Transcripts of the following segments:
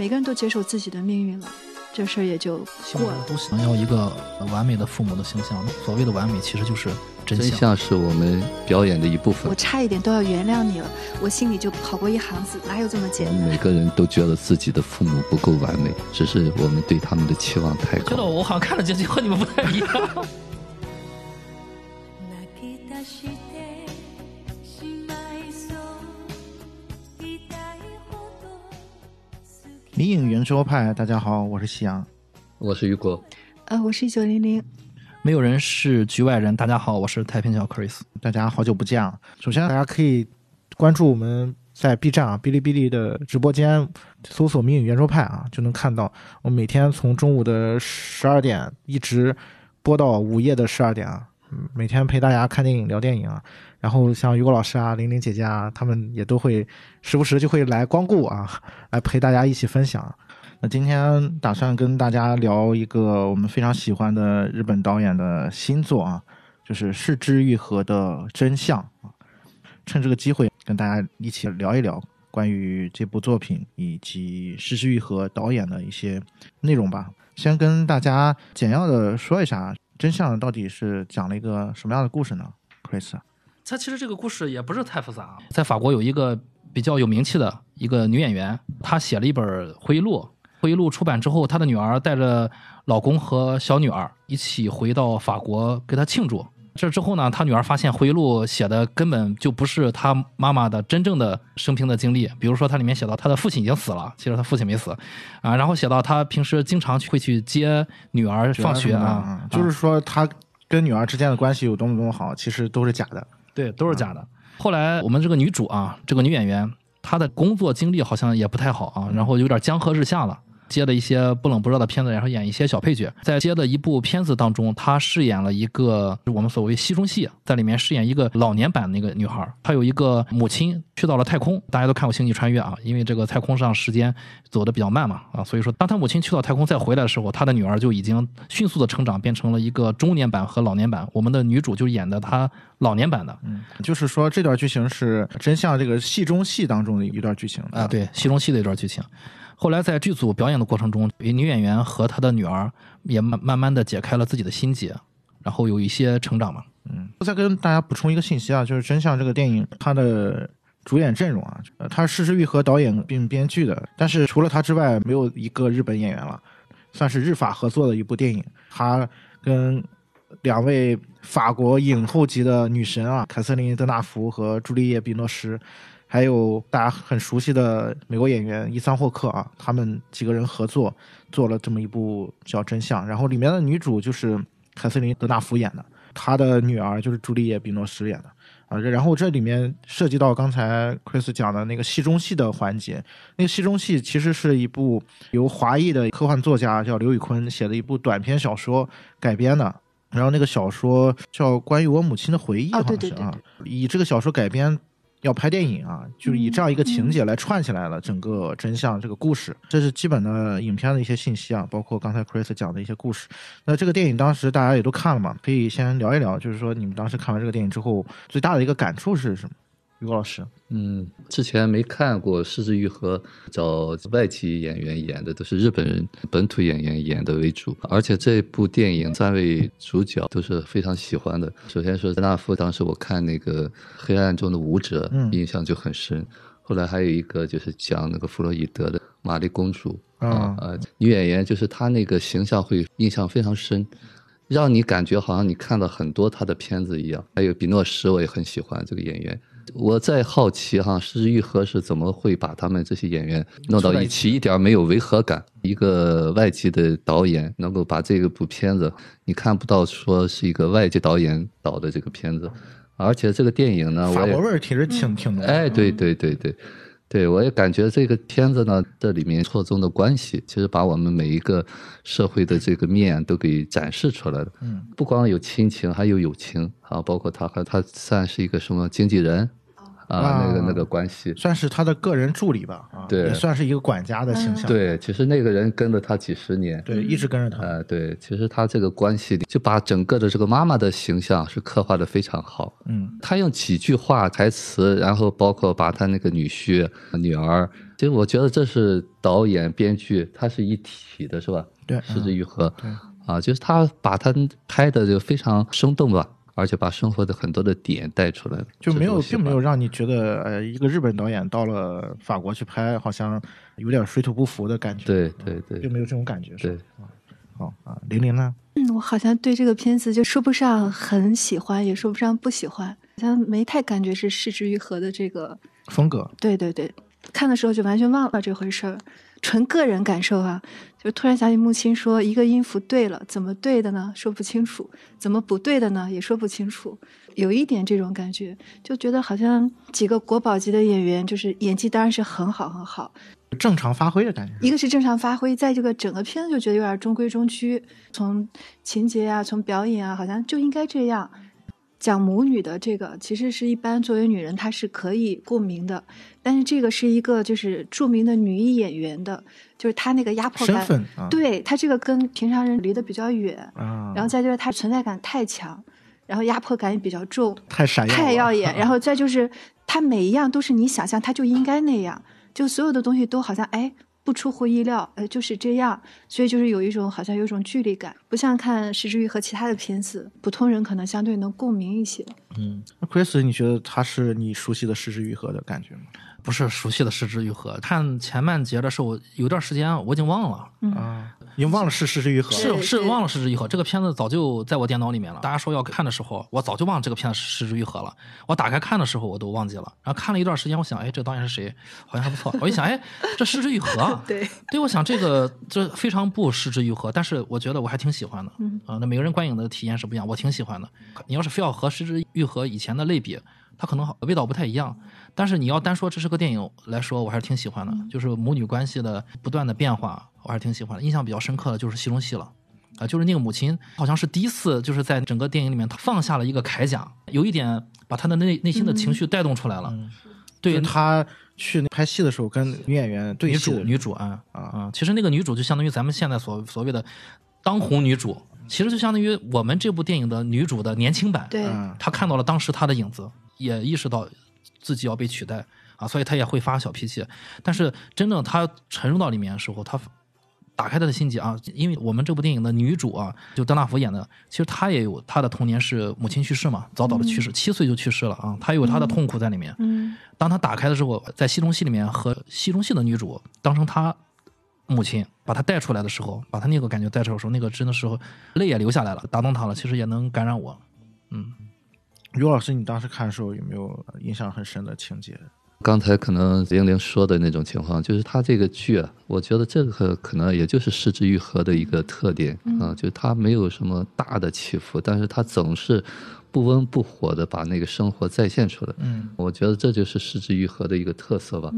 每个人都接受自己的命运了，这事儿也就过了。都想要一个完美的父母的形象，所谓的完美其实就是真相真相。是我们表演的一部分我。差一点都要原谅你了，我心里就跑过一行字，哪有这么简单？每个人都觉得自己的父母不够完美，只是我们对他们的期望太觉得高。我好像看了结局和你们不太一样。圆桌派，大家好，我是夕阳。我是雨果，呃，我是一九零零，没有人是局外人。大家好，我是太平小 Chris。大家好久不见啊！首先，大家可以关注我们在 B 站啊、哔哩哔哩的直播间，搜索“迷影圆桌派”啊，就能看到我每天从中午的十二点一直播到午夜的十二点啊。嗯，每天陪大家看电影、聊电影啊。然后像雨果老师啊、玲玲姐姐啊，他们也都会时不时就会来光顾啊，来陪大家一起分享。那今天打算跟大家聊一个我们非常喜欢的日本导演的新作啊，就是《失之愈合的真相》啊。趁这个机会跟大家一起聊一聊关于这部作品以及失之愈合导演的一些内容吧。先跟大家简要的说一下，真相到底是讲了一个什么样的故事呢？Chris，它其实这个故事也不是太复杂。在法国有一个比较有名气的一个女演员，她写了一本回忆录。回忆录出版之后，她的女儿带着老公和小女儿一起回到法国给她庆祝。这之后呢，她女儿发现回忆录写的根本就不是她妈妈的真正的生平的经历。比如说，它里面写到她的父亲已经死了，其实她父亲没死啊。然后写到她平时经常会去接女儿放学啊，就是说他跟女儿之间的关系有多么多么好，其实都是假的。对，都是假的。后来我们这个女主啊，这个女演员，她的工作经历好像也不太好啊，然后有点江河日下了。接的一些不冷不热的片子，然后演一些小配角。在接的一部片子当中，她饰演了一个我们所谓戏中戏，在里面饰演一个老年版的那个女孩。她有一个母亲去到了太空，大家都看过《星际穿越》啊，因为这个太空上时间走的比较慢嘛啊，所以说当她母亲去到太空再回来的时候，她的女儿就已经迅速的成长，变成了一个中年版和老年版。我们的女主就演的她老年版的，嗯，就是说这段剧情是真像这个戏中戏当中的一段剧情啊，对，戏中戏的一段剧情。后来在剧组表演的过程中，女演员和她的女儿也慢慢慢的解开了自己的心结，然后有一些成长嘛。嗯，再跟大家补充一个信息啊，就是《真相》这个电影它的主演阵容啊，呃，它是石之愈合导演并编剧的，但是除了他之外，没有一个日本演员了，算是日法合作的一部电影。他跟两位法国影后级的女神啊，凯瑟琳·德纳福和朱丽叶·比诺什。还有大家很熟悉的美国演员伊桑霍克啊，他们几个人合作做了这么一部叫《真相》，然后里面的女主就是凯瑟琳·德纳福演的，她的女儿就是朱丽叶·比诺什演的啊。然后这里面涉及到刚才 Chris 讲的那个戏中戏的环节，那个戏中戏其实是一部由华裔的科幻作家叫刘宇坤写的一部短篇小说改编的，然后那个小说叫《关于我母亲的回忆》，好像是啊，以这个小说改编。要拍电影啊，就是以这样一个情节来串起来了整个真相这个故事，这是基本的影片的一些信息啊，包括刚才 Chris 讲的一些故事。那这个电影当时大家也都看了嘛，可以先聊一聊，就是说你们当时看完这个电影之后最大的一个感触是什么？于果老师，嗯，之前没看过《失之愈合》，找外籍演员演的都是日本人本土演员演的为主，而且这部电影三位主角都是非常喜欢的。首先是德纳夫，当时我看那个《黑暗中的舞者》，印象就很深。后来还有一个就是讲那个弗洛伊德的玛丽公主啊，呃，女演员就是她那个形象会印象非常深。让你感觉好像你看了很多他的片子一样，还有比诺什，我也很喜欢这个演员。我在好奇哈，是玉和是怎么会把他们这些演员弄到一起，一点没有违和感。一个外籍的导演能够把这个部片子，你看不到说是一个外籍导演导的这个片子，而且这个电影呢，法国味儿其实挺挺浓。哎，对对对对。对，我也感觉这个片子呢，这里面错综的关系，其实把我们每一个社会的这个面都给展示出来了。嗯，不光有亲情，还有友情啊，包括他和他算是一个什么经纪人，啊，那个那个关系。算是他的个人助理吧，啊，对也算是一个管家的形象。对，其实那个人跟了他几十年。对，一直跟着他。呃，对，其实他这个关系就把整个的这个妈妈的形象是刻画的非常好。嗯，他用几句话台词，然后包括把他那个女婿、女儿，其实我觉得这是导演、编剧，他是一体的，是吧？对失之愈合。对啊，就是他把他拍的就非常生动吧，而且把生活的很多的点带出来了，就没有，并没有让你觉得，呃，一个日本导演到了法国去拍，好像有点水土不服的感觉。对对对并没有这种感觉。对，好啊，玲玲呢？嗯，我好像对这个片子就说不上很喜欢，也说不上不喜欢，好像没太感觉是失之愈合的这个。风格，对对对，看的时候就完全忘了这回事儿，纯个人感受啊，就突然想起木青说一个音符对了，怎么对的呢？说不清楚，怎么不对的呢？也说不清楚，有一点这种感觉，就觉得好像几个国宝级的演员，就是演技当然是很好很好，正常发挥的感觉。一个是正常发挥，在这个整个片子就觉得有点中规中矩，从情节啊，从表演啊，好像就应该这样。讲母女的这个，其实是一般作为女人她是可以共鸣的，但是这个是一个就是著名的女一演员的，就是她那个压迫感，啊，对她这个跟平常人离得比较远，啊，然后再就是她存在感太强，然后压迫感也比较重，太闪耀，太耀眼，然后再就是她每一样都是你想象她就应该那样，就所有的东西都好像哎不出乎意料，呃就是这样，所以就是有一种好像有一种距离感，不像看石之予和其他的片子，普通人可能相对能共鸣一些。嗯那，Chris，你觉得他是你熟悉的石之愈合的感觉吗？不是熟悉的失之愈合。看前半节的时候，有段时间我已经忘了，啊，已经忘了是失之愈合是是忘了失之愈合。这个片子早就在我电脑里面了。大家说要看的时候，我早就忘了这个片子是失之愈合了。我打开看的时候，我都忘记了。然后看了一段时间，我想，哎，这个导演是谁？好像还不错。我一想，哎，这失之愈合啊。对，对，我想这个这非常不失之愈合，但是我觉得我还挺喜欢的。嗯啊、那每个人观影的体验是不一样，我挺喜欢的。你要是非要和失之愈合以前的类比，它可能好味道不太一样。但是你要单说这是个电影来说，我还是挺喜欢的。就是母女关系的不断的变化，我还是挺喜欢的。印象比较深刻的就是戏中戏了。啊，就是那个母亲，好像是第一次，就是在整个电影里面，她放下了一个铠甲，有一点把她的内内心的情绪带动出来了。对于她去拍戏的时候跟女演员对女主女主啊啊啊，其实那个女主就相当于咱们现在所所谓的当红女主，其实就相当于我们这部电影的女主的年轻版。对，嗯她看到了当时她的影子，也意识到自己要被取代啊，所以他也会发小脾气。但是真正他沉入到里面的时候，他打开他的心结啊，因为我们这部电影的女主啊，就邓纳福演的，其实她也有她的童年是母亲去世嘛，早早的去世，七岁就去世了啊，她有她的痛苦在里面。嗯当他打开的时候，在戏中戏里面和戏中戏的女主当成他母亲，把她带出来的时候，把她那个感觉带出来的时候，那个真的时候泪也流下来了，打动他了，其实也能感染我。嗯，于老师，你当时看的时候有没有印象很深的情节？刚才可能玲玲说的那种情况，就是他这个剧啊，我觉得这个可能也就是失之愈合的一个特点啊，就是它没有什么大的起伏，但是它总是不温不火的把那个生活再现出来。嗯，我觉得这就是失之愈合的一个特色吧。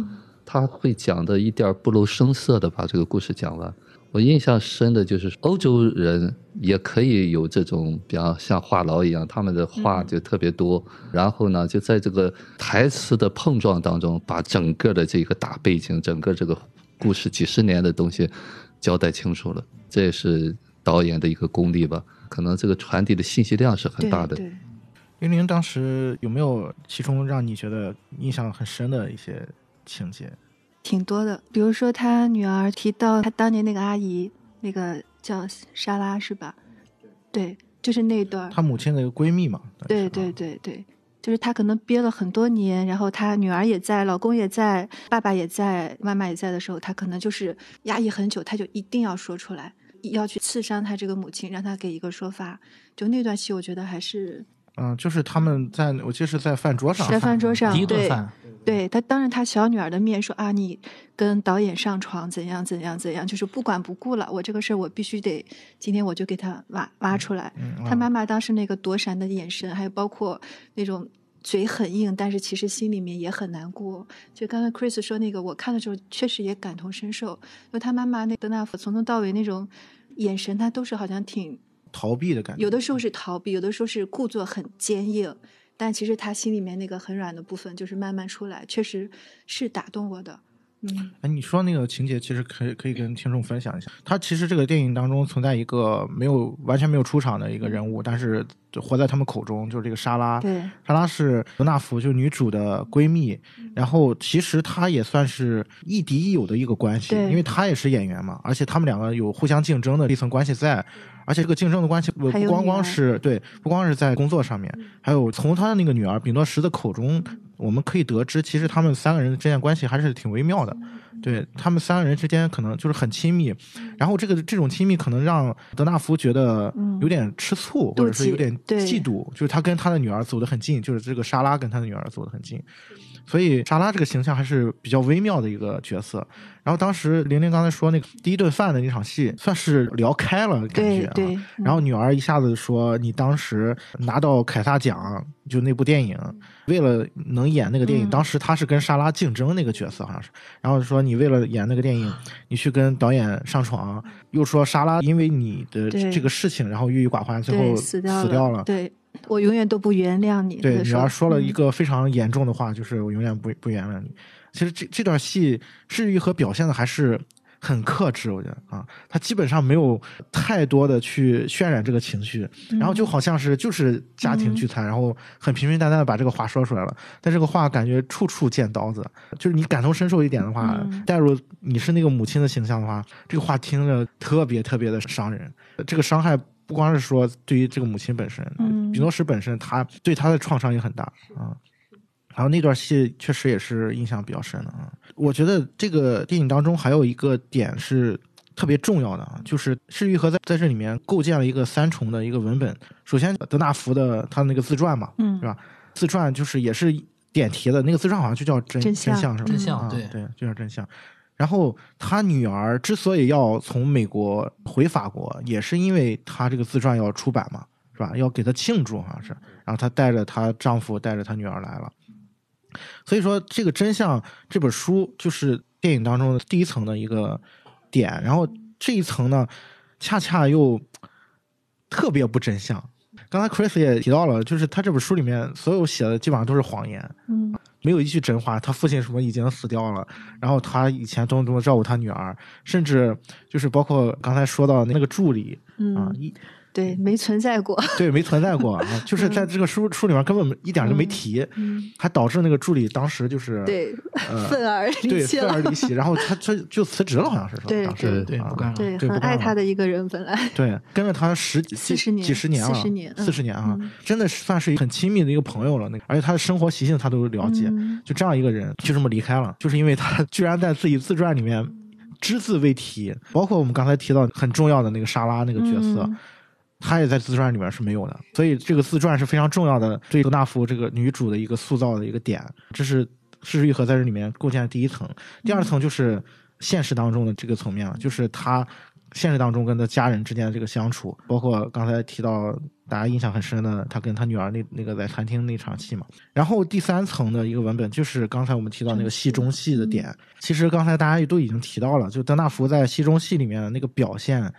他会讲的一点儿不露声色的把这个故事讲完。我印象深的就是欧洲人也可以有这种，比方像话痨一样，他们的话就特别多。然后呢，就在这个台词的碰撞当中，把整个的这个大背景、整个这个故事几十年的东西交代清楚了。这也是导演的一个功力吧。可能这个传递的信息量是很大的。对，玲玲当时有没有其中让你觉得印象很深的一些情节？挺多的。比如说他女儿提到他当年那个阿姨，那个叫莎拉是吧？对，就是那段儿。她母亲的一个闺蜜嘛？对对对对，就是她可能憋了很多年，然后她女儿也在，老公也在，爸爸也在，妈妈也在的时候，她可能就是压抑很久，她就一定要说出来，要去刺伤她这个母亲，让她给一个说法。就那段戏，我觉得还是嗯，就是他们在我记得是在饭桌上，在饭桌上，第一顿饭，对他当着他小女儿的面说啊，你跟导演上床怎样怎样怎样，就是不管不顾了，我这个事儿我必须得今天我就给他挖挖出来。嗯他妈妈当时那个躲闪的眼神，还有包括那种嘴很硬，但是其实心里面也很难过。就刚才 Chris 说那个，我看的时候确实也感同身受，因为他妈妈那德纳夫从头到尾那种眼神，他都是好像挺逃避的感觉。有的时候是逃避，有的时候是故作很坚硬，但其实他心里面那个很软的部分就是慢慢出来，确实是打动我的。嗯哎，你说那个情节，其实可以可以跟听众分享一下。他其实这个电影当中存在一个没有完全没有出场的一个人物，但是活在他们口中，就是这个莎拉。对，莎拉是德纳福，就是女主的闺蜜。然后其实她也算是亦敌亦友的一个关系，因为她也是演员嘛，而且他们两个有互相竞争的一层关系在。而且这个竞争的关系不不光光是对，不光是在工作上面，还有从他的那个女儿比诺什的口中，我们可以得知，其实他们三个人之间关系还是挺微妙的。对他们三个人之间可能就是很亲密，然后这个这种亲密可能让德纳福觉得有点吃醋，或者是有点嫉妒，就是他跟他的女儿走得很近，就是这个莎拉跟他的女儿走得很近，所以莎拉这个形象还是比较微妙的一个角色。然后当时玲玲刚才说那个第一顿饭的那场戏，算是聊开了感觉啊。对对，嗯然后女儿一下子说：“你当时拿到凯撒奖，就那部电影，为了能演那个电影，嗯当时她是跟莎拉竞争那个角色，好像是。然后说你为了演那个电影，你去跟导演上床，又说莎拉因为你的这个事情，然后郁郁寡欢，最后死掉死掉了。对我永远都不原谅你。对，他女儿说了一嗯个非常严重的话，就是我永远不不原谅你。其实这这段戏，治愈和表现的还是很克制，我觉得啊，他基本上没有太多的去渲染这个情绪，然后就好像是就是家庭聚餐，然后很平平淡淡的把这个话说出来了，但这个话感觉处处见刀子，就是你感同身受一点的话，嗯带入你是那个母亲的形象的话，这个话听着特别特别的伤人，这个伤害。不光是说对于这个母亲本身，嗯比诺什本身，他对他的创伤也很大啊。然后那段戏确实也是印象比较深的啊。我觉得这个电影当中还有一个点是特别重要的啊，就是施玉和在在这里面构建了一个三重的一个文本。首先，德纳福的他的那个自传嘛，嗯是吧？自传就是也是点题的，那个自传好像就叫真真相相是吧？真相啊对对，就叫真相。然后他女儿之所以要从美国回法国，也是因为他这个自传要出版嘛，是吧？要给他庆祝，好像是。然后她带着她丈夫，带着她女儿来了。所以说，这个真相这本书就是电影当中的第一层的一个点，然后这一层呢，恰恰又特别不真相。刚才 Chris 也提到了，就是他这本书里面所有写的基本上都是谎言，嗯没有一句真话。他父亲什么已经死掉了，然后他以前多么多么照顾他女儿，甚至就是包括刚才说到那个助理啊，嗯，一对，没存在过。对没存在过啊，就是在这个书书里面根本一点都没提，嗯，还导致那个助理当时就是对，呃 愤而离弃了愤而。离席，然后他他就辞职了，好像是说对当时对啊不干了对，很爱他的一个人，本来。对，跟了他十几 40年几十年了，四十年嗯四十年啊，嗯真的是算是很亲密的一个朋友了。那个，而且他的生活习性他都了解，嗯就这样一个人就这么离开了，就是因为他居然在自己自传里面只字未提，包括我们刚才提到很重要的那个莎拉那个角色。嗯他也在自传里面是没有的，所以这个自传是非常重要的，对德纳福这个女主的一个塑造的一个点，这是事实愈合在这里面构建的第一层。第二层就是现实当中的这个层面了，就是他现实当中跟他家人之间的这个相处，包括刚才提到大家印象很深的他跟他女儿那那个在餐厅那场戏嘛。然后第三层的一个文本就是刚才我们提到那个戏中戏的点，其实刚才大家也都已经提到了，就德纳福在戏中戏里面的那个表现。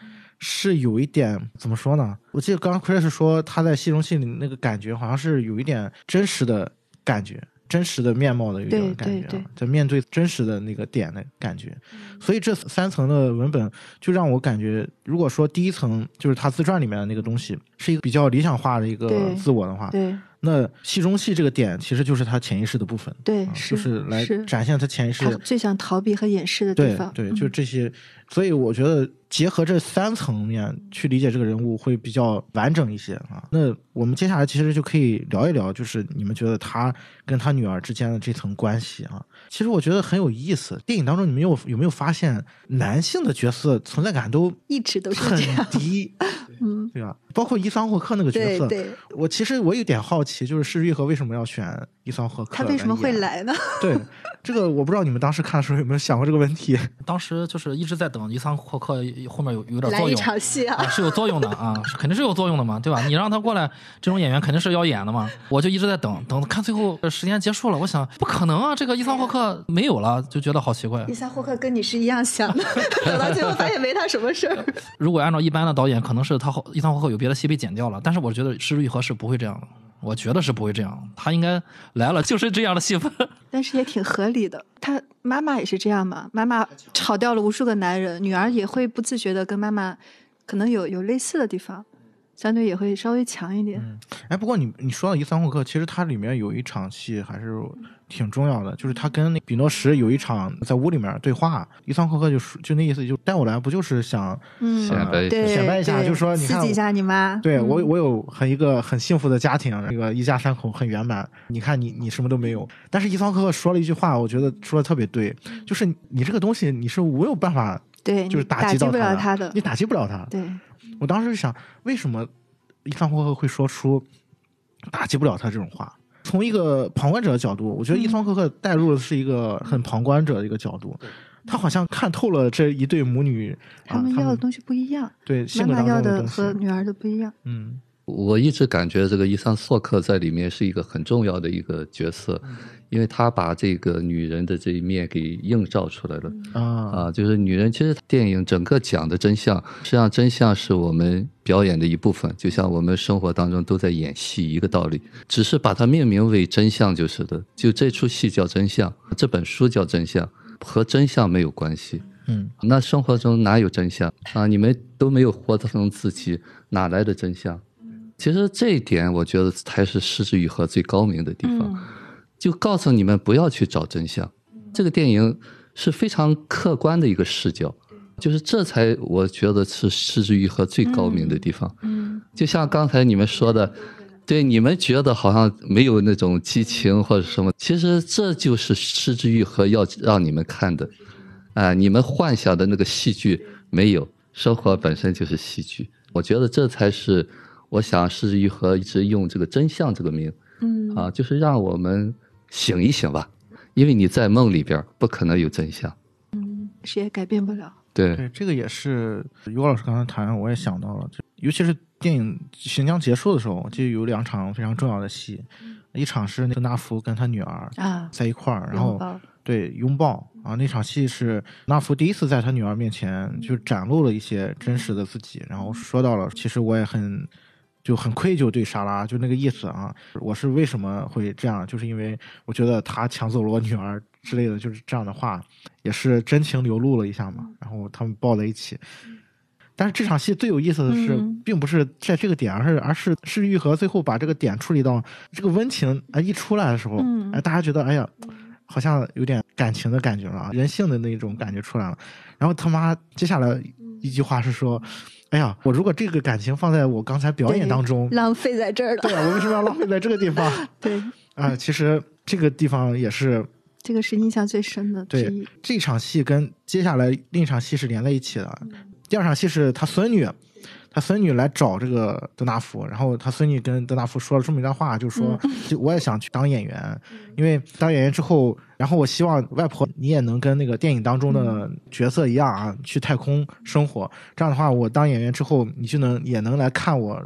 是有一点怎么说呢？我记得刚刚 Chris 说他在戏中戏里那个感觉，好像是有一点真实的感觉，真实的面貌的有一种感觉、在面对真实的那个点的感觉。所以这三层的文本就让我感觉，如果说第一层就是他自传里面的那个东西是一个比较理想化的一个自我的话，对那戏中戏这个点其实就是他潜意识的部分，啊，对是就是来展现他潜意识他最想逃避和掩饰的地方。对就这些，所以我觉得结合这三层面去理解这个人物会比较完整一些啊。那我们接下来其实就可以聊一聊，就是你们觉得他跟他女儿之间的这层关系啊，其实我觉得很有意思。电影当中你们有有没有发现，男性的角色存在感都一直都是很。低，嗯，对吧？包括伊桑霍克那个角色，对对，我其实我有点好奇，就是施玉和为什么要选伊桑霍克？他为什么会？来呢？对，这个我不知道你们当时看的时候有没有想过这个问题。当时就是一直在等伊桑霍克后面有有点作用。场戏啊啊，！是有作用的啊，肯定是有作用的嘛，对吧？你让他过来，这种演员肯定是要演的嘛。我就一直在等，等看最后呃时间结束了，我想不可能啊，这个伊桑霍克没有了，就觉得好奇怪伊。桑霍克跟你是一样想的，等到最后发现没他什么事儿。如果按照一般的导演，可能是他后伊桑霍克有别的戏被剪掉了，但是我觉得施玉和是不会这样的。我觉得是不会这样，他应该来了就是这样的戏份。但是也挺合理的。他妈妈也是这样嘛，妈妈吵掉了无数个男人，女儿也会不自觉的跟妈妈可能有有类似的地方，相对也会稍微强一点。哎，不过你你说到伊桑霍克，其实它里面有一场戏还是挺重要的，就是他跟那比诺什有一场在屋里面对话，伊桑霍克就说就那意思，就带我来不就是想嗯，显摆一下对，显摆一下就说你看刺激一下你妈。嗯对我，我有很一个很幸福的家庭，那个一家三口很圆满。你看你你什么都没有，但是伊桑霍克说了一句话，我觉得说的特别对，就是你这个东西你是没有办法，对，就是打击到不了他他的你。打击不了他。对，我当时就想，为什么伊桑霍克会说出打击不了他这种话？从一个旁观者的角度，我觉得伊桑霍克带入的是一个很旁观者的一个角度，他好像看透了这一对母女，他们啊、要的东西不一样，对性格妈妈要的和女儿的不一样。嗯我一直感觉这个伊桑索克在里面是一个很重要的一个角色，因为他把这个女人的这一面给映照出来了。啊啊，就是女人，其实电影整个讲的真相，实际上真相是我们表演的一部分，就像我们生活当中都在演戏一个道理，只是把它命名为真相就是的。就这出戏叫真相，这本书叫真相，和真相没有关系。嗯那生活中哪有真相啊？你们都没有活成自己，哪来的真相？其实这一点，我觉得才是失之愈合最高明的地方。嗯就告诉你们不要去找真相。这个电影是非常客观的一个视角，就是这才我觉得是失之愈合最高明的地方。嗯就像刚才你们说的，对你们觉得好像没有那种激情或者什么，其实这就是失之愈合要让你们看的。啊、你们幻想的那个戏剧没有，生活本身就是戏剧。我觉得这才是我想失之愈合一直用这个真相这个名嗯啊，就是让我们醒一醒吧，因为你在梦里边不可能有真相。嗯，谁也改变不了。对，对，这个也是于老师刚才谈，我也想到了，就尤其是电影行将结束的时候，就有两场非常重要的戏，一场是那个纳福跟他女儿啊，在一块儿，然后拥对拥抱啊，那场戏是纳福第一次在他女儿面前就展露了一些真实的自己，然后说到了，其实我也很。就很愧疚对莎拉，就那个意思啊。我是为什么会这样？就是因为我觉得他抢走了我女儿之类的，就是这样的话，也是真情流露了一下嘛。然后他们抱在一起。但是这场戏最有意思的是，嗯并不是在这个点，而是而是是玉和最后把这个点处理到这个温情啊一出来的时候，嗯哎，大家觉得哎呀，好像有点感情的感觉了啊，人性的那种感觉出来了。然后他妈接下来一句话是说：“哎呀，我如果这个感情放在我刚才表演当中，浪费在这儿对了。啊，我为什么要浪费在这个地方 对，啊？其实这个地方也是这个是印象最深的对。这场戏跟接下来另一场戏是连在一起的。第二场戏是他孙女，他孙女来找这个德纳福，然后他孙女跟德纳福说了这么一段话，就说、就我也想去当演员，因为当演员之后，然后我希望外婆你也能跟那个电影当中的角色一样啊，去太空生活。这样的话，我当演员之后，你就能也能来看我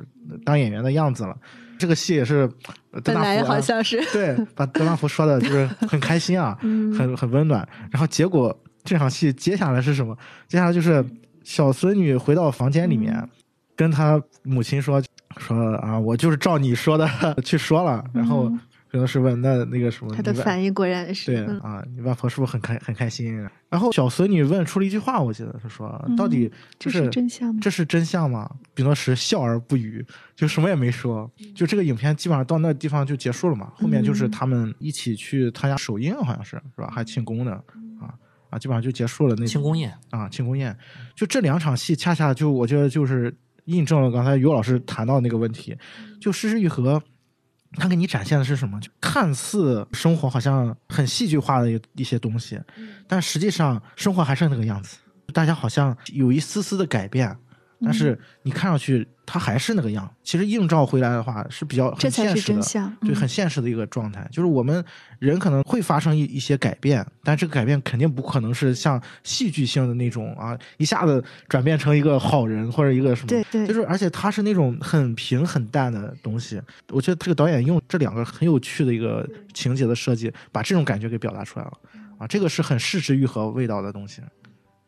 当演员的样子了。这个戏也是呃德纳福啊好像是，对，把德纳福说的就是很开心啊，嗯很很温暖。然后结果这场戏接下来是什么？接下来就是小孙女回到房间里面，嗯跟他母亲说说啊，我就是照你说的 去说了。然后嗯可能是问那那个什么，他的反应果然是对嗯啊，你外婆是不是很开很开心？然后小孙女问出了一句话，我记得她说，嗯到底这就是真相吗？这是真相吗？比诺什笑而不语，就什么也没说。就这个影片基本上到那地方就结束了嘛。后面就是他们一起去参加首映，好像是是吧？还庆功呢啊啊，基本上就结束了那庆功宴，啊庆功宴。就这两场戏，恰恰就我觉得就是印证了刚才于老师谈到那个问题，就失之愈合。他给你展现的是什么？就看似生活好像很戏剧化的一一些东西，但实际上生活还是那个样子。大家好像有一丝丝的改变，但是你看上去它还是那个样。其实映照回来的话是比较很现实的，真相。对，嗯很现实的一个状态。就是我们人可能会发生一一些改变，但这个改变肯定不可能是像戏剧性的那种啊，一下子转变成一个好人或者一个什么。对对，就是，而且他是那种很平很淡的东西。我觉得这个导演用这两个很有趣的一个情节的设计，把这种感觉给表达出来了。啊，这个是很视之愈合味道的东西。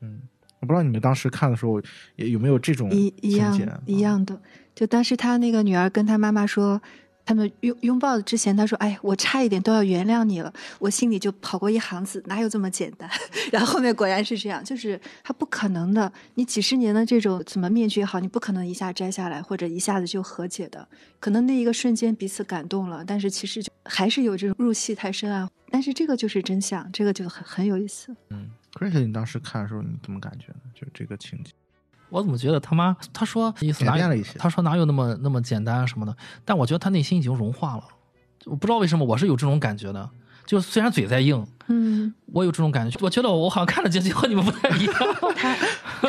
嗯，我不知道你们当时看的时候也有没有这种一一样一样的。就当时他那个女儿跟他妈妈说，他们拥拥抱之前，他说：“哎，我差一点都要原谅你了。”我心里就跑过一行字：“哪有这么简单？” 然后后面果然是这样，就是他不可能的。你几十年的这种怎么面具也好，你不可能一下摘下来，或者一下子就和解的。可能那一个瞬间彼此感动了，但是其实就还是有这种入戏太深啊。但是这个就是真相，这个就很很有意思。Chris，你当时看的时候你怎么感觉呢？就这个情节，我怎么觉得他妈他说意思哪有改变了一些他说哪有那么那么简单什么的，但我觉得他内心已经融化了。我不知道为什么我是有这种感觉的，就虽然嘴在硬，嗯，我有这种感觉。我觉得我好像看的结局和你们不太一样。他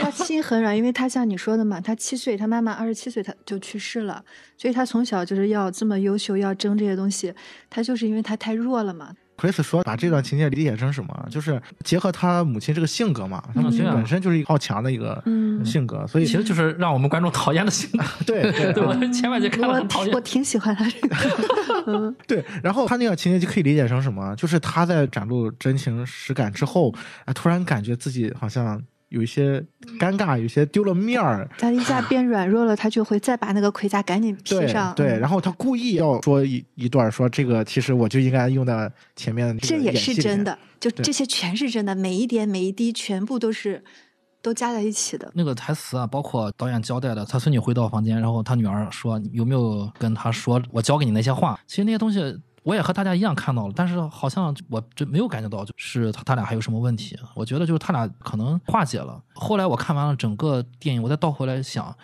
他心很软，因为他像你说的嘛，他七岁，他妈妈二十七岁他就去世了，所以他从小就是要这么优秀，要争这些东西，他就是因为他太弱了嘛。Chris 说把这段情节理解成什么？就是结合他母亲这个性格嘛，他母亲本身就是一个好强的一个嗯性格，所以其实就是让我们观众讨厌的性格。对对 对，我前半节看了我很讨厌挺我。挺喜欢他这个，嗯对，然后他那个情节就可以理解成什么？就是他在展露真情实感之后，啊，突然感觉自己好像有一些尴尬，有些丢了面儿。他一下变软弱了，他就会再把那个盔甲赶紧披上。对，嗯然后他故意要说一一段，说这个其实我就应该用在前面的这也是真。的，就这些全是真的，每一点每一滴全部都是都加在一起的。那个台词啊，包括导演交代的，他孙女回到房间，然后他女儿说有没有跟他说我教给你那些话？其实那些东西我也和大家一样看到了，但是好像我这没有感觉到，就是他他俩还有什么问题。我觉得就是他俩可能化解了。后来我看完了整个电影，我再倒回来想，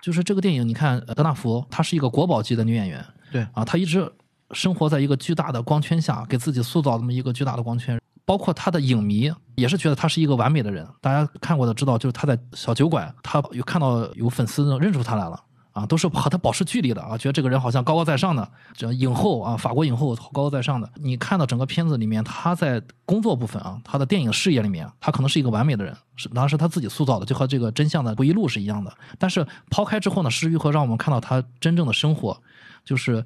就是这个电影，你看呃德纳福她是一个国宝级的女演员，对啊，她一直生活在一个巨大的光圈下，给自己塑造这么一个巨大的光圈。包括她的影迷也是觉得她是一个完美的人，大家看过的知道，就是她在小酒馆，她有看到有粉丝认出她来了。啊，都是和她保持距离的啊，觉得这个人好像高高在上的，这影后啊，法国影后高高在上的。你看到整个片子里面，她在工作部分啊，她的电影事业里面，她可能是一个完美的人，是当时他自己塑造的，就和这个真相的回忆录是一样的。但是抛开之后呢，施玉和让我们看到她真正的生活，就是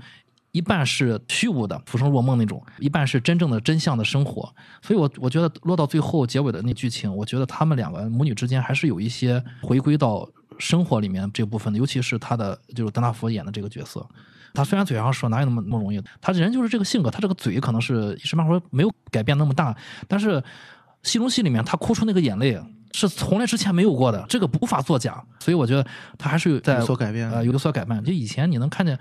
一半是虚无的、浮生若梦那种，一半是真正的真相的生活。所以我我觉得落到最后结尾的那剧情，我觉得他们两个母女之间还是有一些回归到生活里面这部分的，尤其是他的就是德纳福演的这个角色。他虽然嘴上说哪有那么那么容易，他人就是这个性格，他这个嘴可能是一时半会儿没有改变那么大，但是戏中戏里面他哭出那个眼泪是从来之前没有过的，这个无法作假，所以我觉得他还是在有所改变呃，有所改变。就以前你能看见，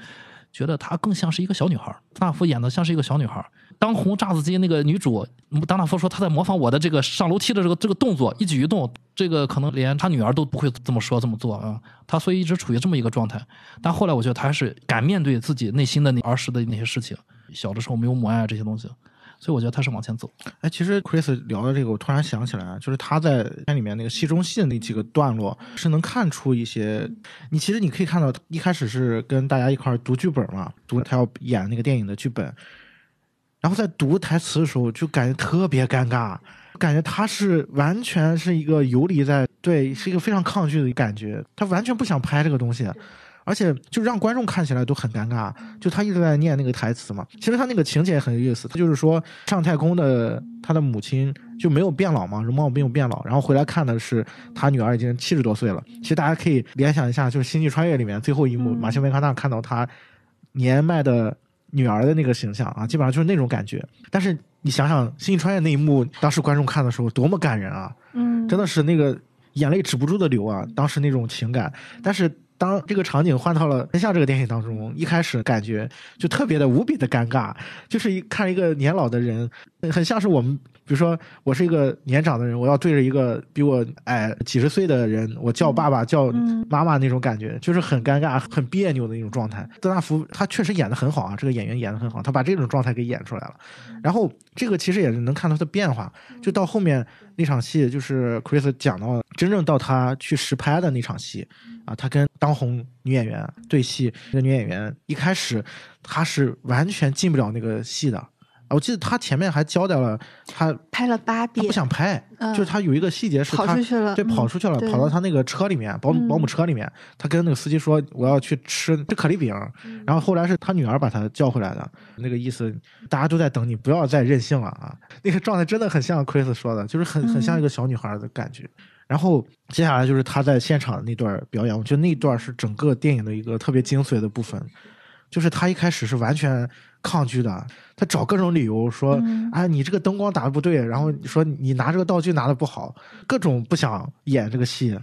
觉得他更像是一个小女孩儿，德纳福演的像是一个小女孩儿。当红炸子鸡那个女主，达纳夫说她在模仿我的这个上楼梯的这个这个动作，一举一动，这个可能连她女儿都不会这么说这么做啊。她所以一直处于这么一个状态。但后来我觉得她还是敢面对自己内心的那儿时的那些事情，小的时候没有母爱这些东西，所以我觉得她是往前走。哎，其实 Chris 聊的这个，我突然想起来啊，就是他在片里面那个戏中戏的那几个段落，是能看出一些。你其实你可以看到，一开始是跟大家一块儿读剧本嘛，读他要演那个电影的剧本，然后在读台词的时候，就感觉特别尴尬，感觉他是完全是一个游离在，对，是一个非常抗拒的感觉，他完全不想拍这个东西。而且就让观众看起来都很尴尬，就他一直在念那个台词嘛。其实他那个情节也很有意思，他就是说上太空的他的母亲就没有变老嘛，容貌没有变老，然后回来看的是他女儿已经七十多岁了。其实大家可以联想一下，就是《星际穿越》里面最后一幕，嗯马修麦康纳看到他年迈的女儿的那个形象啊，基本上就是那种感觉。但是你想想，《星际穿越》那一幕，当时观众看的时候多么感人啊！嗯，真的是那个眼泪止不住的流啊，当时那种情感。但是当这个场景换到了真相这个电影当中，一开始感觉就特别的无比的尴尬，就是一看一个年老的人，很像是我们，比如说我是一个年长的人，我要对着一个比我矮几十岁的人，我叫爸爸叫嗯妈妈那种感觉，就是很尴尬、很别扭的那种状态。德纳福他确实演的很好啊，这个演员演的很好，他把这种状态给演出来了。然后这个其实也是能看到他的变化，就到后面那场戏，就是 Chris 讲到真正到他去实拍的那场戏啊，他跟当红女演员对戏，那个女演员一开始她是完全进不了那个戏的。啊我记得他前面还交代了，他拍了八遍他不，想拍，嗯就是他有一个细节是他跑出去了对，嗯跑出去了，对跑到他那个车里面，保姆嗯保姆车里面，他跟那个司机说我要去吃吃可丽饼，嗯然后后来是他女儿把他叫回来的，那个意思大家都在等你，不要再任性了啊！那个状态真的很像 Chris 说的，就是很很像一个小女孩的感觉。然后接下来就是他在现场的那段表演，我觉得那段是整个电影的一个特别精髓的部分。就是他一开始是完全抗拒的，他找各种理由说，嗯啊，你这个灯光打的不对，然后说你拿这个道具拿的不好，各种不想演这个戏，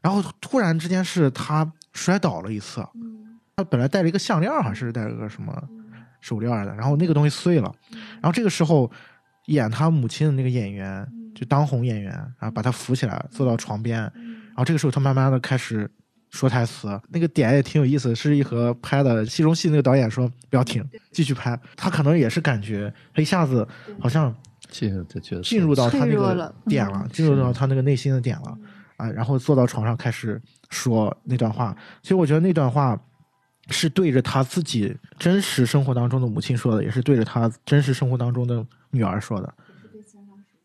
然后突然之间是他摔倒了一次，他本来戴了一个项链还是戴了个什么手链的，然后那个东西碎了，然后这个时候演他母亲的那个演员就当红演员然后，把他扶起来坐到床边，然后这个时候他慢慢的开始说台词，那个点也挺有意思。是一和拍的戏中戏那个导演说不要停，继续拍。他可能也是感觉他一下子好像进入这角色，进入到他那个点了，进入到他那个内心的点了啊，然后坐到床上开始说那段话。其实我觉得那段话是对着他自己真实生活当中的母亲说的，也是对着他真实生活当中的女儿说的。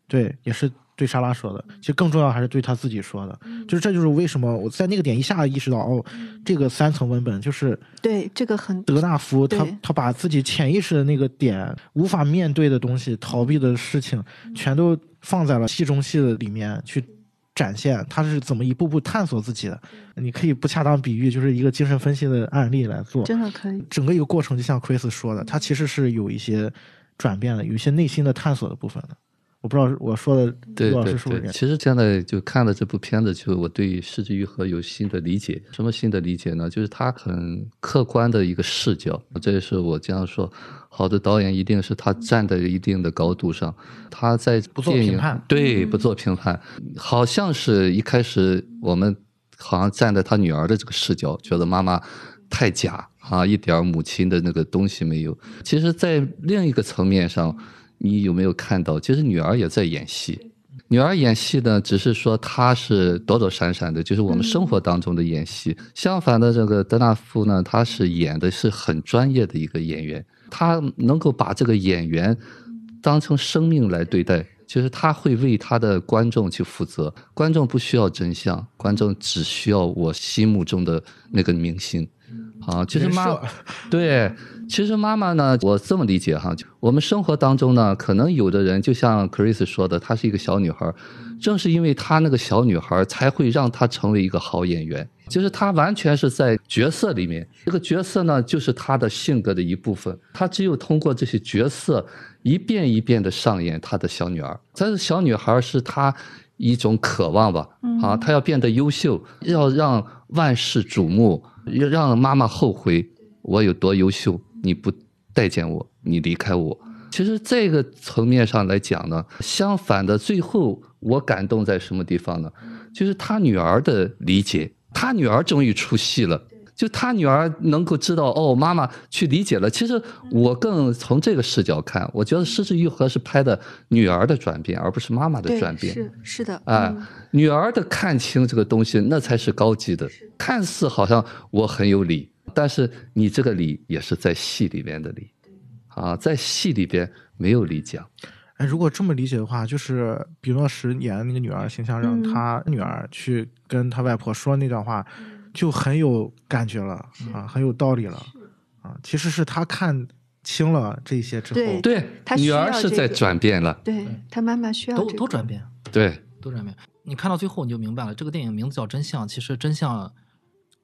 对，也是对莎拉说的。其实更重要还是对他自己说的。就是这就是为什么我在那个点一下意识到，哦，这个三层文本就是对这个很德纳夫他他把自己潜意识的那个点无法面对的东西、逃避的事情，全都放在了戏中戏的里面去展现，他是怎么一步步探索自己的。你可以不恰当比喻，就是一个精神分析的案例来做。真的可以。整个一个过程，就像 Chris 说的，他其实是有一些转变的，有一些内心的探索的部分的。我不知道我说的对不是这样？其实现在就看了这部片子，就我对失之愈合有新的理解。什么新的理解呢？就是他很客观的一个视角，这也是我经常说，好的导演一定是他站在一定的高度上，他在不做评判对不做评判，好像是一开始我们好像站在他女儿的这个视角，觉得妈妈太假啊，一点母亲的那个东西没有。其实，在另一个层面上，你有没有看到，其实女儿也在演戏。女儿演戏呢，只是说她是躲躲闪闪的，就是我们生活当中的演戏。相反的，这个德纳夫呢，他是演的是很专业的一个演员，他能够把这个演员当成生命来对待，就是他会为他的观众去负责。观众不需要真相，观众只需要我心目中的那个明星。啊，其实妈 对，其实妈妈呢，我这么理解哈，我们生活当中呢，可能有的人就像 Chris 说的，她是一个小女孩，正是因为她那个小女孩，才会让她成为一个好演员。就是她完全是在角色里面，这个角色呢，就是她的性格的一部分。她只有通过这些角色，一遍一遍的上演她的小女儿。但是小女孩是她一种渴望吧，啊，她要变得优秀，要让万世瞩目，要让妈妈后悔我有多优秀，你不待见我，你离开我。其实这个层面上来讲呢，相反的，最后我感动在什么地方呢？就是他女儿的理解，他女儿终于出戏了。就他女儿能够知道哦，妈妈去理解了。其实我更从这个视角看，我觉得《失之愈合》是拍的女儿的转变，而不是妈妈的转，变。是是的，哎嗯，女儿的看清这个东西，那才是高级的。看似好像我很有理，但是你这个理也是在戏里面的理，啊，在戏里边没有理讲。哎，如果这么理解的话，就是比诺什演的那个女儿形象，让嗯他女儿去跟他外婆说那段话，就很有感觉了啊，很有道理了啊。其实是他看清了这些之后，对对她，需女儿是在转变了。对他妈妈需要都这个都转变，对，都转变。你看到最后你就明白了，这个电影名字叫《真相》，其实真相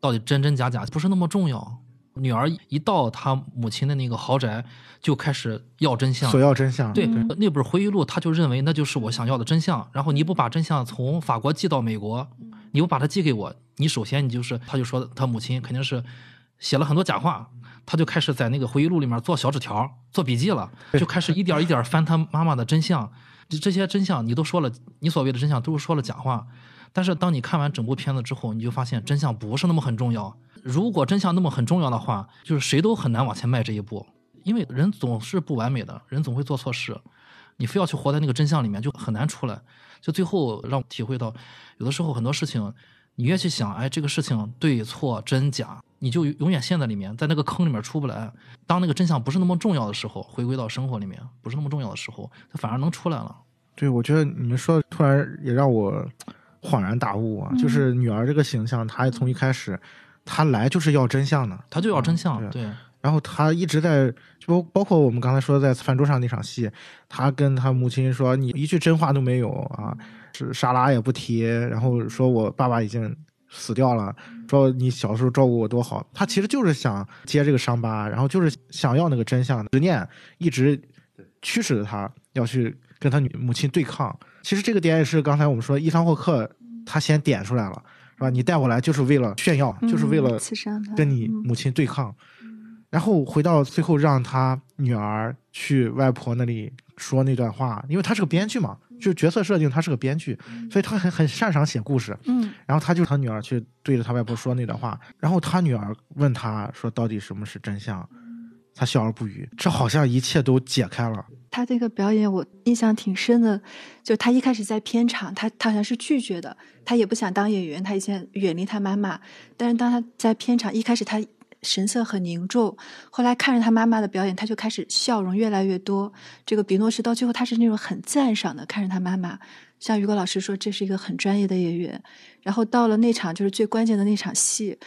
到底真真假假不是那么重要。女儿一到她母亲的那个豪宅，就开始要真相索。要真相。对，那本回忆录，他就认为那就是我想要的真相。然后你不把真相从法国寄到美国，你又把它寄给我，你首先你就是，他就说他母亲肯定是写了很多假话，他就开始在那个回忆录里面做小纸条、做笔记了，就开始一点一点翻他妈妈的真相。这这些真相你都说了，你所谓的真相都是说了假话。但是当你看完整部片子之后，你就发现真相不是那么很重要。如果真相那么很重要的话，就是谁都很难往前迈这一步，因为人总是不完美的，人总会做错事。你非要去活在那个真相里面，就很难出来。就最后让我体会到，有的时候很多事情，你越去想，哎，这个事情对错真假，你就永远陷在里面，在那个坑里面出不来。当那个真相不是那么重要的时候，回归到生活里面不是那么重要的时候，它反而能出来了。对，我觉得你们说突然也让我恍然大悟啊，就是女儿这个形象，她从一开始，她来就是要真相的，她就要真相，嗯对对，然后他一直在，就包包括我们刚才说在饭桌上那场戏，他跟他母亲说：“你一句真话都没有啊，是沙拉也不提，然后说我爸爸已经死掉了，说你小时候照顾我多好。他其实就是想接这个伤疤，然后就是想要那个真相，执念一直驱使着他要去跟他女母亲对抗。其实这个点也是刚才我们说伊桑霍克他先点出来了，是吧？你带我来就是为了炫耀，就是为了跟你嗯母亲对抗，然后回到最后让他女儿去外婆那里说那段话，因为他是个编剧嘛，就角色设定他是个编剧，所以他很很擅长写故事。嗯。然后他就他女儿去对着他外婆说那段话，然后他女儿问他说到底什么是真相，他笑而不语，这好像一切都解开了。他这个表演我印象挺深的，就他一开始在片场，他他好像是拒绝的，他也不想当演员，他以前远离他妈妈，但是当他在片场一开始他神色很凝重，后来看着他妈妈的表演，他就开始笑容越来越多。这个比诺什到最后他是那种很赞赏的看着他妈妈，像于果老师说这是一个很专业的演员，然后到了那场就是最关键的那场戏。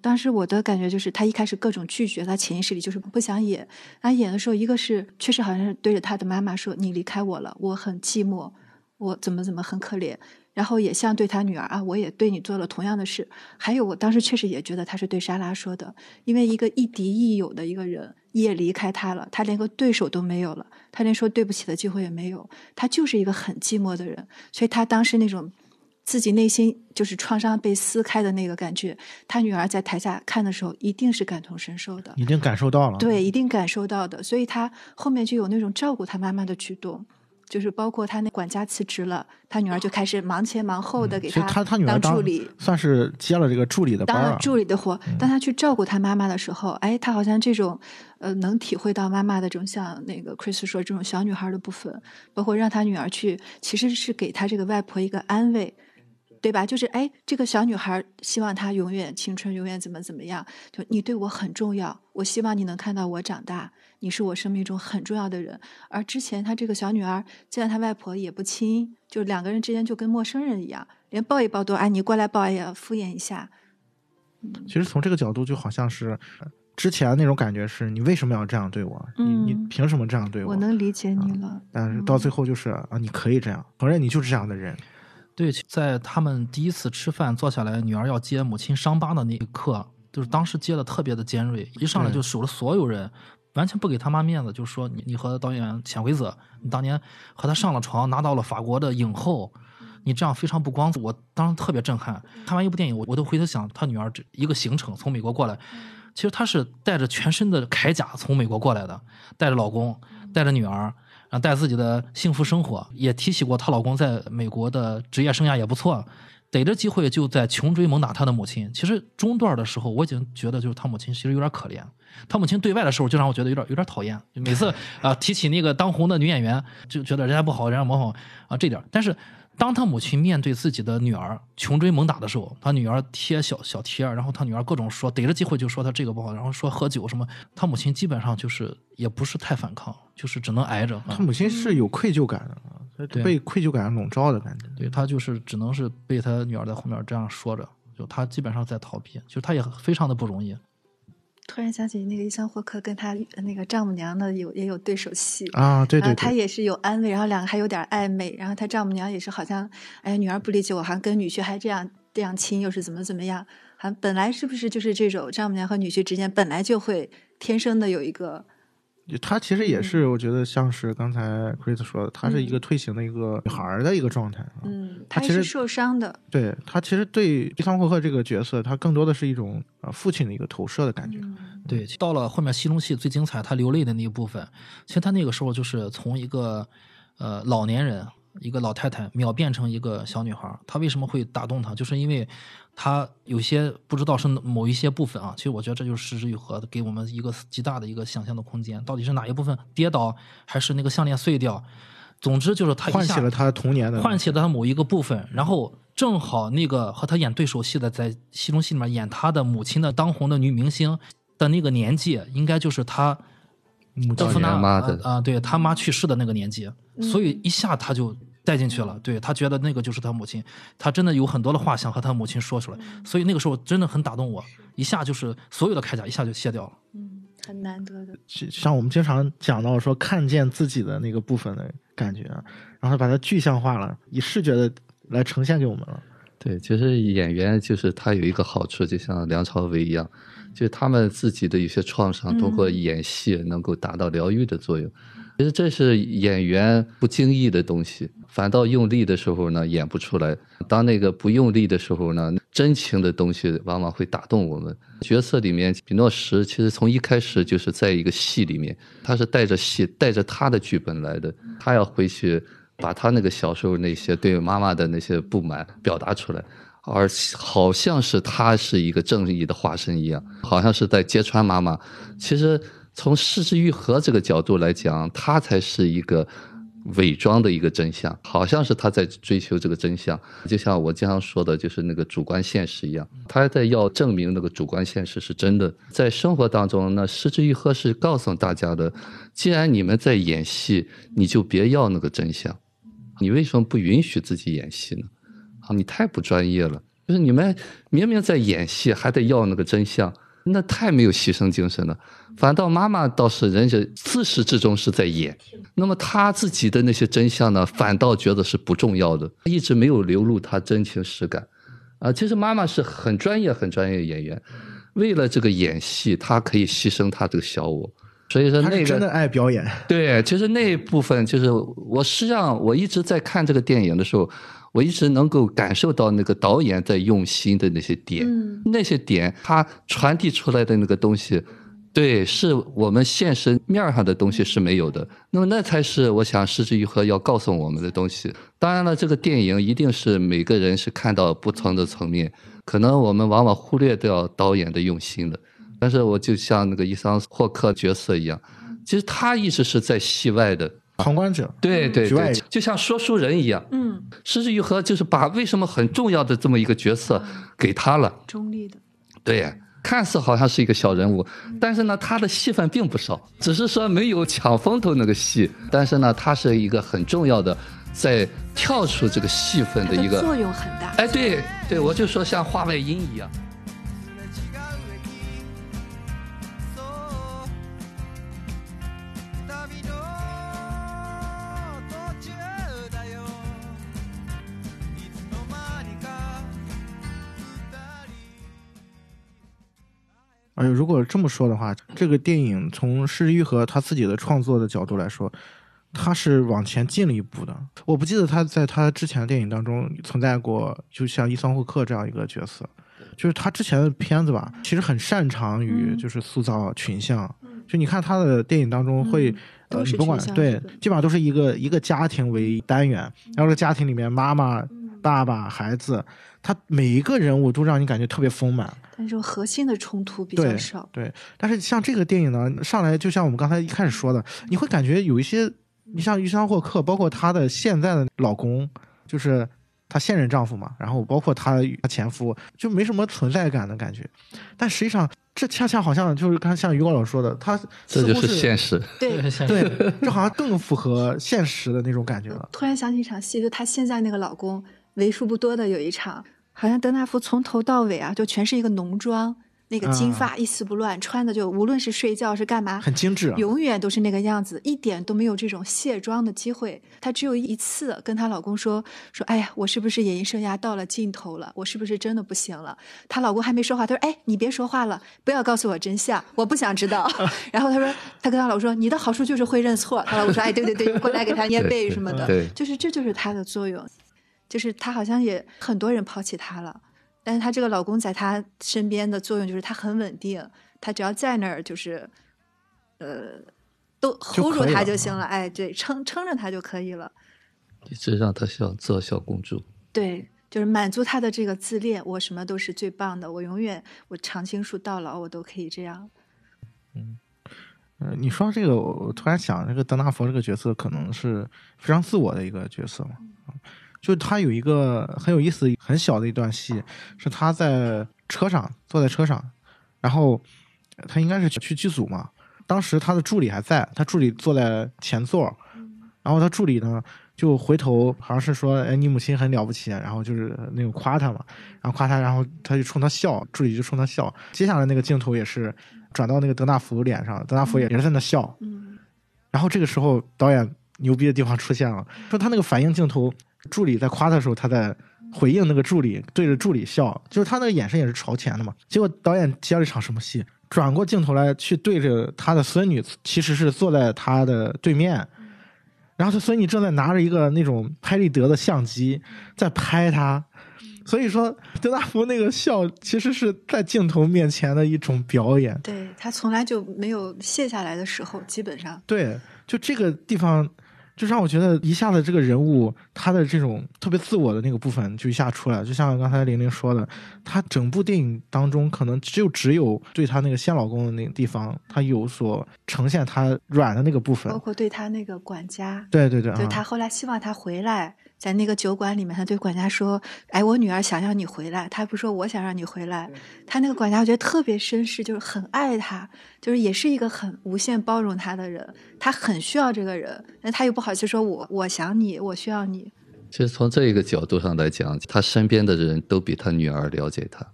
当时我的感觉就是，他一开始各种拒绝，他潜意识里就是不想演。他演的时候，一个是确实好像是对着他的妈妈说：“你离开我了，我很寂寞，我怎么怎么很可怜。”然后也像对他女儿啊，我也对你做了同样的事。还有，我当时确实也觉得他是对莎拉说的，因为一个亦敌亦友的一个人也离开他了，他连个对手都没有了，他连说对不起的机会也没有，他就是一个很寂寞的人。所以他当时那种自己内心就是创伤被撕开的那个感觉，他女儿在台下看的时候，一定是感同身受的。已经感受到了，对，一定感受到的，所以他后面就有那种照顾他妈妈的举动，就是包括他那管家辞职了，他女儿就开始忙前忙后的给嗯他他女儿当当助理，算是接了这个助理的班儿啊当了。助理的活。当他去照顾他妈妈的时候，哎，他好像这种呃能体会到妈妈的这种像那个 Chris 说这种小女孩的部分，包括让他女儿去，其实是给他这个外婆一个安慰。对吧？就是哎，这个小女孩希望她永远青春，永远怎么怎么样？就你对我很重要，我希望你能看到我长大，你是我生命中很重要的人。而之前她这个小女儿见到她外婆也不亲，就两个人之间就跟陌生人一样，连抱一抱都哎你过来抱也要敷衍一下。其实从这个角度，就好像是呃之前那种感觉是，你为什么要这样对我？你你嗯凭什么这样对我我能理解你了。但是到最后就是啊，你可以这样，承认你就是这样的人。对，在他们第一次吃饭坐下来，女儿要揭母亲伤疤的那一刻，就是当时接的特别的尖锐，一上来就数了所有人，完全不给他妈面子，就说你你和导演潜规则，你当年和他上了床，拿到了法国的影后，你这样非常不光彩。我当时特别震撼，看完一部电影，我我都回头想他女儿这一个行程从美国过来，其实她是带着全身的铠甲从美国过来的，带着老公，带着女儿。然后带自己的幸福生活，也提起过她老公在美国的职业生涯也不错，逮着机会就在穷追猛打他的母亲。其实中段的时候，我已经觉得就是他母亲其实有点可怜。他母亲对外的时候就让我觉得有点有点讨厌，每次啊、提起那个当红的女演员，就觉得人家不好，人家模仿啊这点。但是当他母亲面对自己的女儿穷追猛打的时候，他女儿贴小小贴儿，然后他女儿各种说，逮着机会就说他这个不好，然后说喝酒什么，他母亲基本上就是也不是太反抗，就是只能挨着。啊 他母亲是有愧疚感的啊，被愧疚感笼罩的感觉。对他就是只能是被他女儿在后面这样说着，就他基本上在逃避，就是他也非常的不容易。突然想起那个伊桑霍克跟他那个丈母娘的有也有对手戏啊，对然后对对，他也是有安慰，然后两个还有点暧昧，然后他丈母娘也是好像，哎，女儿不理解我，好像跟女婿还这样这样亲，又是怎么怎么样，好像本来是不是就是这种丈母娘和女婿之间本来就会天生的有一个，他其实也是，我觉得像是刚才 Chris 说的，他是一个退行的一个女孩儿的一个状态啊。嗯，他其实受伤的，对他其实对伊桑霍克这个角色，他更多的是一种呃父亲的一个投射的感觉。嗯对，到了后面戏中戏最精彩，他流泪的那一部分，其实他那个时候就是从一个呃老年人，一个老太太秒变成一个小女孩儿。她为什么会打动他？就是因为她有些不知道是某一些部分啊。其实我觉得这就是失之愈合给我们一个极大的一个想象的空间，到底是哪一部分跌倒，还是那个项链碎掉？总之就是他唤起了他童年的唤起了他某一个部分，然后正好那个和他演对手戏的，在戏中戏里面演他的母亲的当红的女明星的那个年纪，应该就是他母亲德芙娜妈的啊、对他妈去世的那个年纪，嗯所以一下他就带进去了。对他觉得那个就是他母亲，他真的有很多的话想和他母亲说出来，所以那个时候真的很打动我，一下就是所有的铠甲一下就卸掉了。嗯，很难得的，是像我们经常讲到说看见自己的那个部分的感觉，然后把它具象化了，以视觉的来呈现给我们了。对，其实演员就是他有一个好处，就像梁朝伟一样，就是他们自己的有些创伤，通过演戏能够达到疗愈的作用。其实这是演员不经意的东西，反倒用力的时候呢演不出来。当那个不用力的时候呢，真情的东西往往会打动我们。角色里面，比诺什其实从一开始就是在一个戏里面，他是带着戏、带着他的剧本来的，他要回去把他那个小时候那些对妈妈的那些不满表达出来。而好像是他是一个正义的化身一样，好像是在揭穿妈妈。其实从失之愈合这个角度来讲，他才是一个伪装的一个真相，好像是他在追求这个真相。就像我经常说的，就是那个主观现实一样，他在要证明那个主观现实是真的。在生活当中，那失之愈合是告诉大家的：既然你们在演戏，你就别要那个真相。你为什么不允许自己演戏呢？啊，你太不专业了！就是你们明明在演戏，还得要那个真相，那太没有牺牲精神了。反倒妈妈倒是人家自始至终是在演，那么她自己的那些真相呢，反倒觉得是不重要的，一直没有流露她真情实感。啊，其实妈妈是很专业、很专业的演员，为了这个演戏，她可以牺牲她这个小我。所以说那个真的爱表演。对，其实那一部分就是我实际上我一直在看这个电影的时候，我一直能够感受到那个导演在用心的那些点，嗯那些点他传递出来的那个东西，对，是我们现实面儿上的东西是没有的。那么那才是我想失之愈合要告诉我们的东西。当然了，这个电影一定是每个人是看到不同的层面，可能我们往往忽略掉导演的用心的。但是我就像那个伊桑霍克角色一样，其实他一直是在戏外的，旁观者，对对对，就像说书人一样。嗯，失之愈合就是把为什么很重要的这么一个角色给他了，中立的，对，看似好像是一个小人物，但是呢，他的戏份并不少，只是说没有抢风头那个戏，但是呢，他是一个很重要的，在跳出这个戏份的一个，作用很大。哎，对对，我就说像画外音一样。如果这么说的话，这个电影从施玉和他自己的创作的角度来说，他是往前进了一步的。我不记得他在他之前的电影当中存在过，就像伊桑霍克这样一个角色。就是他之前的片子吧，其实很擅长于嗯就是塑造群像。就你看他的电影当中会，嗯呃，你甭管对，基本上都是一个一个家庭为单元，然后这个家庭里面妈妈、爸爸、孩子，他每一个人物都让你感觉特别丰满。但这种核心的冲突比较少。对，但是像这个电影呢，上来就像我们刚才一开始说的，你会感觉有一些，你像伊桑霍克，包括她的现在的老公，就是她现任丈夫嘛，然后包括她她前夫，就没什么存在感的感觉。但实际上，这恰恰好像就是刚像于光老师说的，他这就似乎是现实，对，对，这好像更符合现实的那种感觉了。突然想起一场戏，就她现在那个老公，为数不多的有一场，好像德纳夫从头到尾啊，就全是一个浓妆，那个金发一丝不乱，穿的就无论是睡觉是干嘛，很精致啊永远都是那个样子，一点都没有这种卸妆的机会。她只有一次跟她老公说说，哎呀，我是不是演艺生涯到了尽头了？我是不是真的不行了？她老公还没说话，她说，哎，你别说话了，不要告诉我真相，我不想知道。然后她说，她跟她老公说，你的好处就是会认错。她老公说，哎，对对对，过来给她捏背什么的，对就是这就是她的作用，就是她好像也很多人抛弃她了。但是她这个老公在她身边的作用就是她很稳定，她只要在那儿就是，呃，都就 hold 住可以了啊他就行了，哎，对，撑撑着她就可以了，一直让她像做小公主。对，就是满足她的这个自恋，我什么都是最棒的，我永远我常青树到老我都可以这样，呃，你说这个，我我突然想，这个德纳佛这个角色可能是非常自我的一个角色嘛。就他有一个很有意思、很小的一段戏，是他在车上坐在车上，然后他应该是去剧组嘛。当时他的助理还在，他助理坐在前座，然后他助理呢就回头，好像是说：“哎，你母亲很了不起。”然后就是那种夸他嘛，然后夸他，然后他就冲他笑，助理就冲他笑。接下来那个镜头也是转到那个德纳福脸上，德纳福也也是在那笑。嗯，然后这个时候导演牛逼的地方出现了，说他那个反应镜头，助理在夸他的时候，他在回应那个助理，对着助理笑，就是他那个眼神也是朝前的嘛。结果导演接了一场什么戏，转过镜头来去对着他的孙女，其实是坐在他的对面，然后他孙女正在拿着一个那种拍立得的相机在拍他。所以说，德纳福那个笑其实是在镜头面前的一种表演。对他从来就没有卸下来的时候，基本上对，就这个地方，就让我觉得一下子这个人物他的这种特别自我的那个部分就一下出来。就像刚才玲玲说的，他整部电影当中可能就只有对她那个现老公的那个地方，他有所呈现她软的那个部分包。括对她那个管家，对对对，啊就他后来希望他回来，在那个酒馆里面，他对管家说：“哎，我女儿想要你回来。”他不说我想让你回来，他那个管家我觉得特别绅士，就是很爱他，就是也是一个很无限包容他的人，他很需要这个人，但他又不好意思说我我想你，我需要你。其实从这个角度上来讲，他身边的人都比他女儿了解他。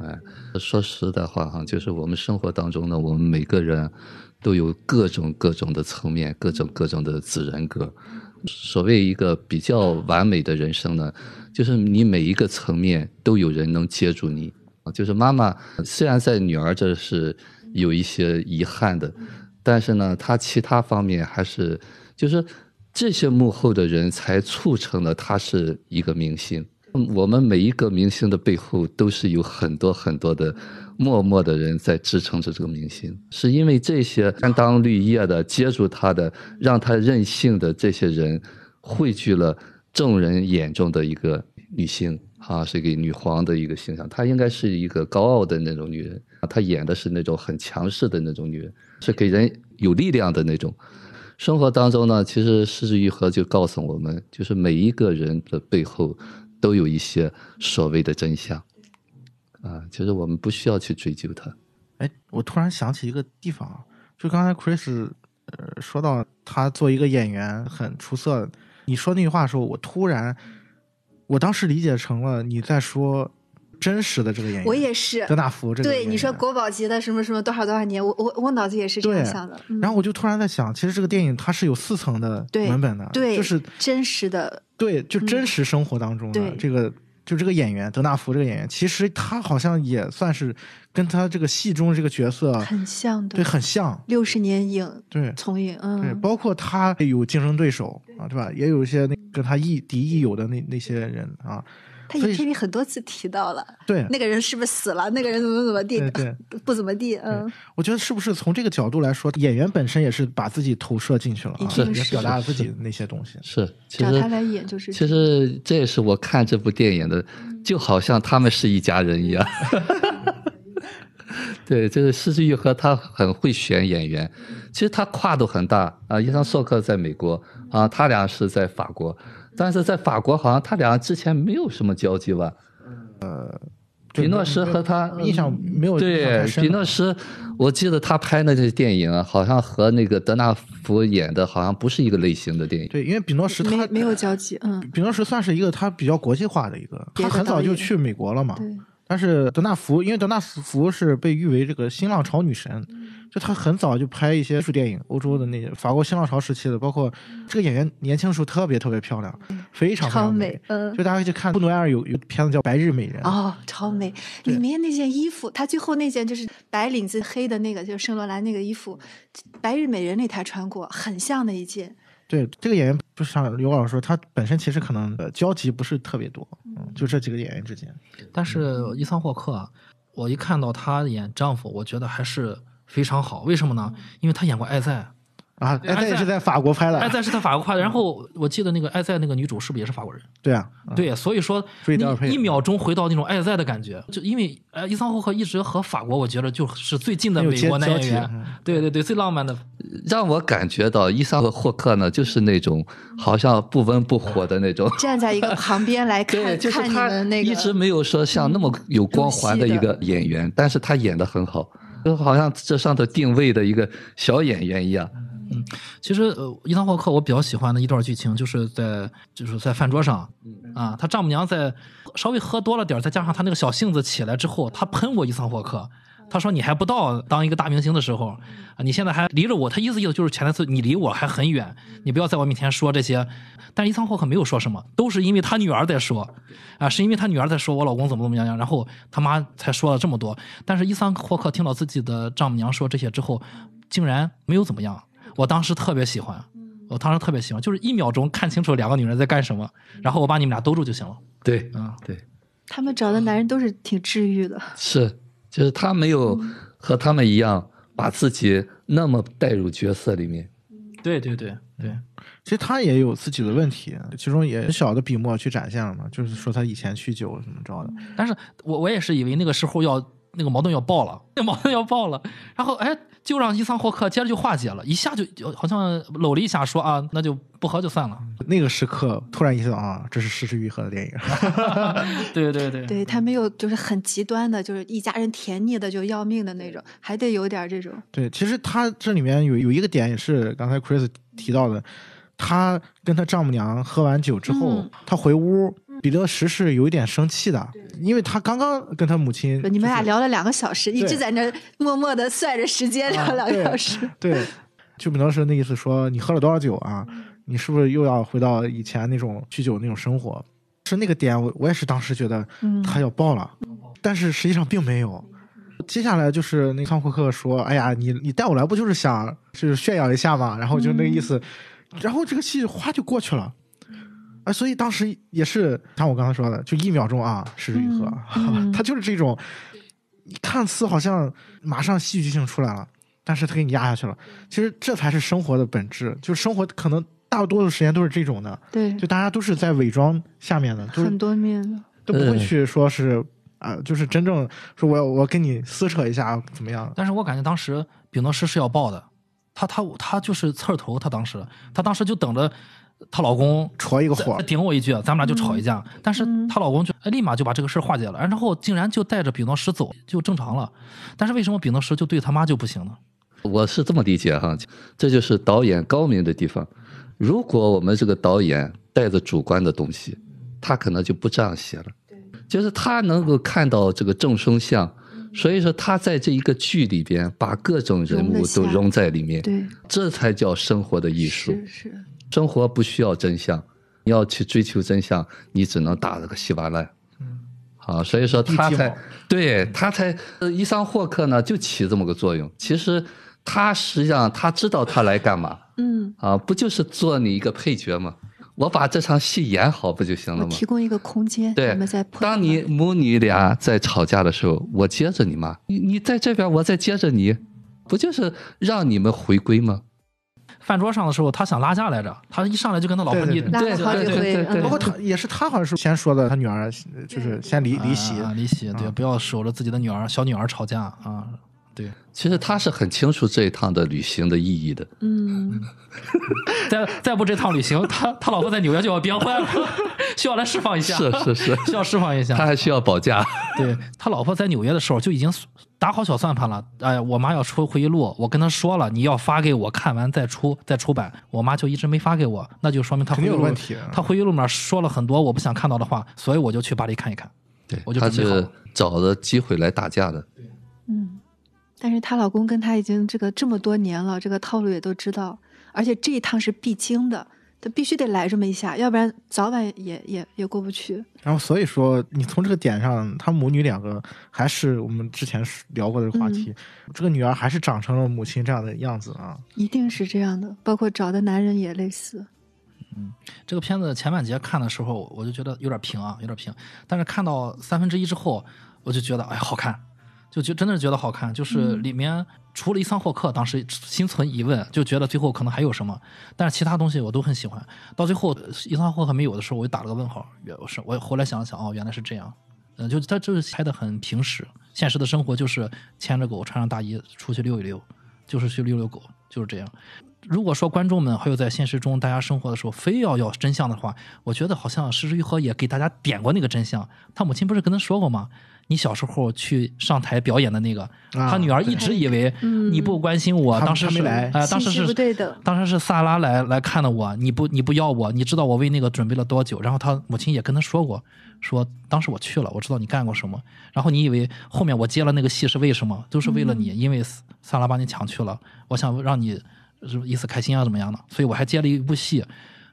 哎，说实在话哈，就是我们生活当中呢，我们每个人都有各种各种的层面，各种各种的子人格。所谓一个比较完美的人生呢，就是你每一个层面都有人能接住你。就是妈妈虽然在女儿这是有一些遗憾的，但是呢，她其他方面还是就是这些幕后的人才促成了她是一个明星。我们每一个明星的背后都是有很多很多的默默的人在支撑着这个明星，是因为这些担当绿叶的、接住他的、让他任性的这些人，汇聚了众人眼中的一个女性啊，是一个女皇的一个形象。她应该是一个高傲的那种女人，啊她演的是那种很强势的那种女人，是给人有力量的那种。生活当中呢，其实失之愈合就告诉我们，就是每一个人的背后都有一些所谓的真相，啊，其实我们不需要去追究它。哎，我突然想起一个地方啊，就刚才 Chris 呃说到他做一个演员很出色，你说那句话的时候，我突然，我当时理解成了你在说真实的这个演员，我也是德纳福这个对你说国宝级的什么什么多少多少年，我我我脑子也是这样想的。嗯然后我就突然在想，其实这个电影它是有四层的对文本的，对，就是真实的，对，就真实生活当中的、对这个，就这个演员德纳福这个演员，其实他好像也算是跟他这个戏中这个角色很像的，啊对很像，六十年影对。从影，嗯。对，嗯，包括他有竞争对手啊，对吧？也有一些那跟他亦敌亦友的那那些人啊，他所以影片里很多次提到了对，那个人是不是死了，那个人怎么怎么地对对，不怎么地，嗯，我觉得是不是从这个角度来说，演员本身也是把自己投射进去了啊，是也表达了自己的那些东西。是，其实找他来演就是其实这也是我看这部电影的，就好像他们是一家人一样。对，就是施之玉和他很会选演员，其实他跨度很大啊。伊桑索克在美国啊，他俩是在法国，但是在法国好像他俩之前没有什么交集吧？呃比诺什和他印象没有对比诺什，我记得他拍那些电影啊，好像和那个德纳福演的好像不是一个类型的电影。对，因为比诺什他没没有交集，嗯，比诺什算是一个他比较国际化的一个，他很早就去美国了嘛。对，但是德纳福，因为德纳福是被誉为这个新浪潮女神，嗯就她很早就拍一些艺术电影，欧洲的那些法国新浪潮时期的，包括这个演员年轻的时候特别特别漂亮，非常非超常美嗯就大家可以去看布努埃尔有有片子叫《白日美人》，哦，超美！里面那件衣服，她最后那件就是白领子黑的那个，就是圣罗兰那个衣服，《白日美人》里她穿过，很像的一件。对这个演员，就像刘老师说，他本身其实可能交集不是特别多，嗯，就这几个演员之间，但是伊桑霍克，我一看到他演丈夫，我觉得还是非常好。为什么呢？因为他演过《爱在》，啊，对爱在是在法国拍的，爱在是在法国拍的。然后我记得那个爱在那个女主是不是也是法国人？对啊，啊对，所以说一秒钟回到那种爱在的感觉，就因为呃伊桑霍克一直和法国，我觉得就是最近的美国男演员。对对对，最浪漫的。让我感觉到伊桑和霍克呢，就是那种好像不温不火的那种。站在一个旁边来看对，就是看你他们那个，一直没有说像那么有光环的一个演员，但是他演的很好，就好像这上头定位的一个小演员一样。其实呃，伊桑霍克我比较喜欢的一段剧情，就是在就是在饭桌上，啊，他丈母娘在稍微喝多了点儿，再加上他那个小性子起来之后，他喷过伊桑霍克，他说你还不到当一个大明星的时候啊，你现在还离着我。他意思意思就是前台词，你离我还很远，你不要在我面前说这些。但是伊桑霍克没有说什么，都是因为他女儿在说，啊，是因为他女儿在说我老公怎么怎么样，然后他妈才说了这么多。但是伊桑霍克听到自己的丈母娘说这些之后，竟然没有怎么样。我当时特别喜欢，我当时特别喜欢，就是一秒钟看清楚两个女人在干什么，然后我把你们俩兜住就行了。对啊，对，他们找的男人都是挺治愈的。是，就是他没有和他们一样把自己那么带入角色里面。对对对对，其实他也有自己的问题，其中也小的笔墨去展现了嘛，就是说他以前酗酒怎么着的。但是我我也是以为那个时候要那个矛盾要爆了，那矛盾要爆了，然后哎，就让伊桑霍克接着就化解了，一下就好像搂了一下说啊，那就不喝就算了。那个时刻突然意识到啊，这是失之愈合的电影。对 对对，对他没有就是很极端的，就是一家人甜腻的就要命的那种，还得有点这种。对，其实他这里面有有一个点也是刚才 Chris 提到的，他跟他丈母娘喝完酒之后，嗯他回屋，彼得石是有一点生气的，因为他刚刚跟他母亲、说你们俩聊了两个小时，一直在那默默的算着时间，聊两个小时。对，就彼得石那意思说你喝了多少酒啊？你是不是又要回到以前那种酗酒那种生活？是那个点，我我也是当时觉得嗯他要爆了，但是实际上并没有。接下来就是那康霍克说：“哎呀，你你带我来不就是想就是炫耀一下嘛？”然后就那个意思，然后这个戏哗就过去了。啊，所以当时也是像我刚才说的，就一秒钟啊，失之愈合，他就是这种，看似好像马上戏剧性出来了，但是他给你压下去了。其实这才是生活的本质，就是生活可能大多数时间都是这种的，对，就大家都是在伪装下面的，都是很多面的。都不会嗯去说是啊、就是真正说我要我跟你撕扯一下怎么样？但是我感觉当时丙德师是要爆的，他他他就是刺儿头，他当时他当时就等着她老公戳一个火再，顶我一句，咱们俩就吵一架。但是嗯她老公就哎立马就把这个事儿化解了，然后竟然就带着秉德师走，就正常了。但是为什么秉德师就对他妈就不行呢？我是这么理解哈，这就是导演高明的地方。如果我们这个导演带着主观的东西，他可能就不这样写了。就是他能够看到这个众生相，所以说他在这一个剧里边把各种人物都融在里面，对，这才叫生活的艺术。是是，生活不需要真相，你要去追求真相，你只能打了个稀巴烂。嗯，啊，所以说他才对他才呃伊桑霍克呢就起这么个作用。其实他实际上他知道他来干嘛嗯，啊？不就是做你一个配角吗？我把这场戏演好不就行了吗？提供一个空间，对你们在破当你母女俩在吵架的时候，我接着你妈，你你在这边，我再接着你，不就是让你们回归吗？饭桌上的时候，他想拉架来着，他一上来就跟他老婆你对对。对对包括他也是他好像是先说的，他女儿就是先离离席，啊，离席，对，啊不要守着自己的女儿、小女儿吵架啊，对。其实他是很清楚这一趟的旅行的意义的。嗯，再再不这趟旅行，他他老婆在纽约就要憋坏了，需要来释放一下，是是是，需要释放一下。他还需要保价。对他老婆在纽约的时候就已经打好小算盘了。哎，我妈要出回忆录，我跟她说了，你要发给我，看完再出再出版。我妈就一直没发给我，那就说明她肯回忆录有问题。她回忆录里面说了很多我不想看到的话，所以我就去巴黎看一看。对我就他是找着机会来打架的。嗯，但是她老公跟她已经这个这么多年了，这个套路也都知道，而且这一趟是必经的，她必须得来这么一下，要不然早晚也也也过不去。然后所以说你从这个点上，她母女两个还是我们之前聊过的话题，这个女儿还是长成了母亲这样的样子啊。一定是这样的，包括找的男人也类似。嗯这个片子前半截看的时候，我就觉得有点平啊，有点平。但是看到三分之一之后，我就觉得哎好看，就觉真的是觉得好看。就是里面除了伊桑霍克，当时心存疑问，就觉得最后可能还有什么，但是其他东西我都很喜欢。到最后伊桑霍克没有的时候，我就打了个问号。原我是我后来想了想，哦，原来是这样。嗯，就他就是拍的很平实，现实的生活就是牵着狗穿上大衣出去溜一溜，就是去遛遛狗，就是这样。如果说观众们还有在现实中大家生活的时候非要要真相的话，我觉得好像石之愈合也给大家点过那个真相。他母亲不是跟他说过吗？你小时候去上台表演的那个，啊他女儿一直以为嗯你不关心我，他当时是他没来呃，当时是不对的当时是萨拉来来看的我，你不你不要我，你知道我为那个准备了多久？然后他母亲也跟他说过，说当时我去了，我知道你干过什么。然后你以为后面我接了那个戏是为什么？都是为了你，因为萨拉把你抢去了，我想让你是不是一丝开心啊，怎么样的？所以我还接了一部戏。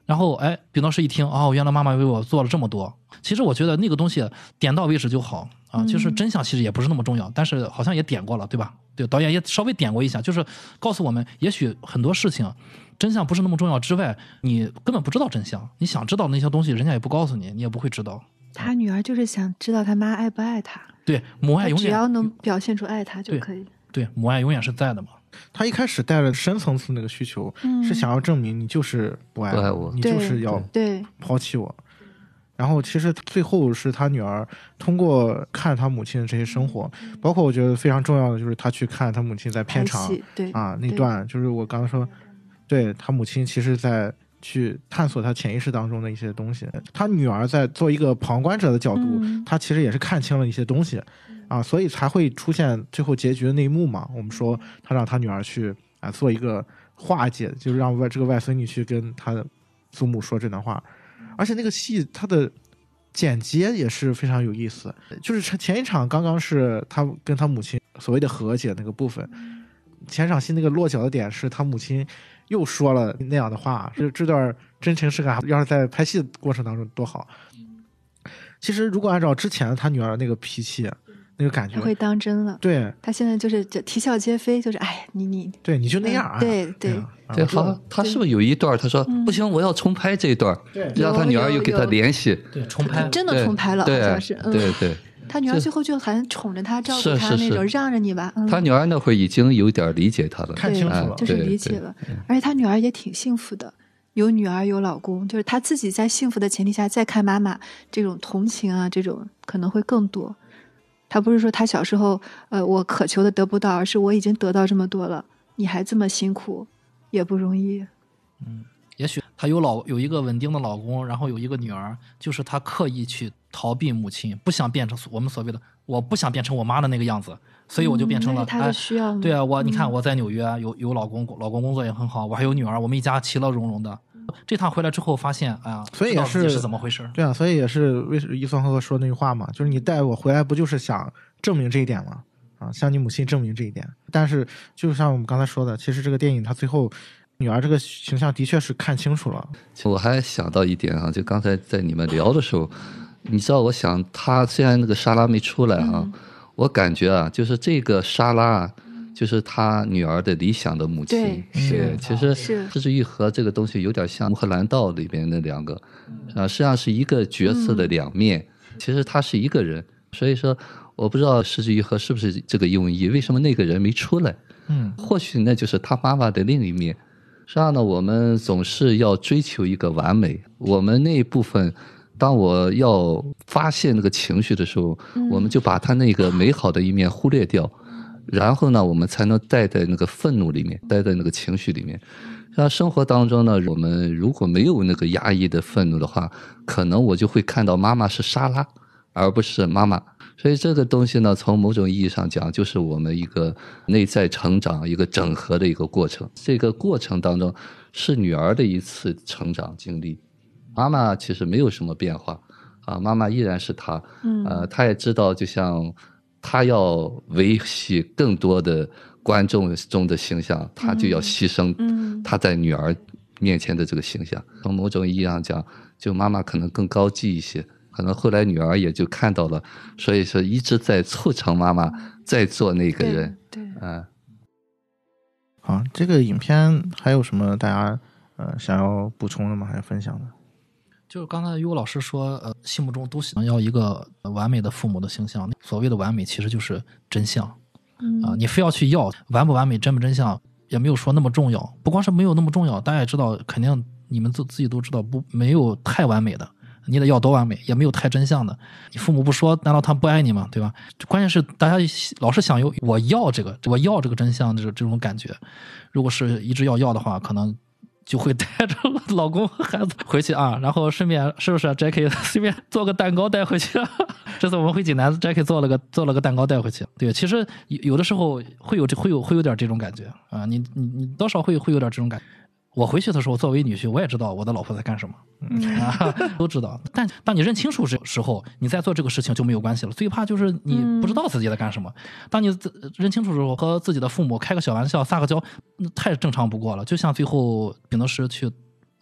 然后哎，比诺师一听，哦，原来妈妈为我做了这么多。其实我觉得那个东西点到为止就好啊，就是真相其实也不是那么重要，但是好像也点过了，对吧？对，导演也稍微点过一下，就是告诉我们，也许很多事情真相不是那么重要之外，你根本不知道真相。你想知道那些东西，人家也不告诉你，你也不会知道。他女儿就是想知道他妈爱不爱他，对，母爱永远只要能表现出爱他就可以。对母爱永远是在的嘛。他一开始带了深层次那个需求，嗯。是想要证明你就是不爱我你就是要对，抛弃我。然后其实最后是他女儿通过看他母亲的这些生活，包括我觉得非常重要的就是他去看他母亲在片场对啊那段，就是我刚刚说，对他母亲其实在去探索他潜意识当中的一些东西，他女儿在做一个旁观者的角度，嗯他其实也是看清了一些东西啊，所以才会出现最后结局的那一幕嘛。我们说他让他女儿去啊做一个化解，就是让外这个外孙女去跟他的祖母说这段话，而且那个戏它的剪接也是非常有意思，就是前前一场刚刚是他跟他母亲所谓的和解那个部分，前场戏那个落脚的点是他母亲又说了那样的话，这这段真情实感要是在拍戏的过程当中多好。其实如果按照之前他女儿那个脾气，那个感觉他，会当真了。对他现在就是就啼笑皆非，就是哎，你你对，你就那样啊，嗯对对对，好他他是不是有一段他说不行，我要重拍这一段，让他女儿有又给他联系，对，重拍。真的重拍了，好对像是。嗯，对对，他女儿最后就还宠着他，照顾他那种，让着你吧。嗯，他女儿那会儿已经有点理解他了，对看清楚了，就是理解了。而且他女儿也挺幸福的，有女儿有老公，就是他自己在幸福的前提下再看妈妈，这种同情啊，这种可能会更多。他不是说他小时候，呃，我渴求的得不到，而是我已经得到这么多了，你还这么辛苦，也不容易。嗯也许她有老有一个稳定的老公，然后有一个女儿，就是她刻意去逃避母亲，不想变成我们所谓的我不想变成我妈的那个样子，所以我就变成了他的哎需要嘛对啊，我你看嗯我在纽约有有老公，老公工作也很好，我还有女儿，我们一家其乐融融的。这趟回来之后发现，哎呀，所以也是是怎么回事。对啊，所以也是为伊桑赫说那句话嘛，就是你带我回来不就是想证明这一点吗？啊，向你母亲证明这一点。但是就像我们刚才说的，其实这个电影它最后女儿这个形象的确是看清楚了，我还想到一点啊，就刚才在你们聊的时候，你知道，我想他虽然那个沙拉没出来啊，嗯我感觉啊，就是这个沙拉啊，就是他女儿的理想的母亲。对其实是失之愈合这个东西有点像《穆赫兰道》里边那两个，啊，实际上是一个角色的两面。其实他是一个人，所以说我不知道失之愈合是不是这个用意，为什么那个人没出来？嗯，或许那就是他妈妈的另一面。实际上呢，我们总是要追求一个完美。我们那一部分，当我要发现那个情绪的时候，我们就把他那个美好的一面忽略掉，然后呢，我们才能待在那个愤怒里面，待在那个情绪里面。那生活当中呢，我们如果没有那个压抑的愤怒的话，可能我就会看到妈妈是沙拉，而不是妈妈。所以这个东西呢，从某种意义上讲，就是我们一个内在成长、一个整合的一个过程。这个过程当中，是女儿的一次成长经历。妈妈其实没有什么变化啊，妈妈依然是她。嗯呃，她也知道，就像她要维系更多的观众中的形象，他就要牺牲他在女儿面前的这个形象。从某种意义上讲，就妈妈可能更高级一些。可能后来女儿也就看到了，所以说一直在促成妈妈在做那个对人。对，嗯，好，这个影片还有什么大家呃想要补充的吗？还有分享的？就是刚才于果老师说，呃，心目中都想要一个完美的父母的形象。所谓的完美，其实就是真相啊、嗯你非要去要完不完美、真不真相，也没有说那么重要。不光是没有那么重要，大家也知道，肯定你们自自己都知道，不没有太完美的，你得要多完美，也没有太真相的。你父母不说，难道他不爱你吗？对吧？关键是大家老是想有我要这个，我要这个真相，这这种感觉。如果是一直要要的话，可能就会带着老公和孩子 回去啊，然后顺便是不是 Jacky 随便做个蛋糕带回去？这次我们回济南，Jacky 做了个做了个蛋糕带回去。对，其实有有的时候会有这会有会有点这种感觉啊，你你你多少会会有点这种感觉。我回去的时候，作为女婿，我也知道我的老婆在干什么，嗯、啊，都知道。但当你认清楚时时候，你再做这个事情就没有关系了。最怕就是你不知道自己在干什么。当你自认清楚之后，和自己的父母开个小玩笑、撒个娇，那太正常不过了。就像最后秉德师去，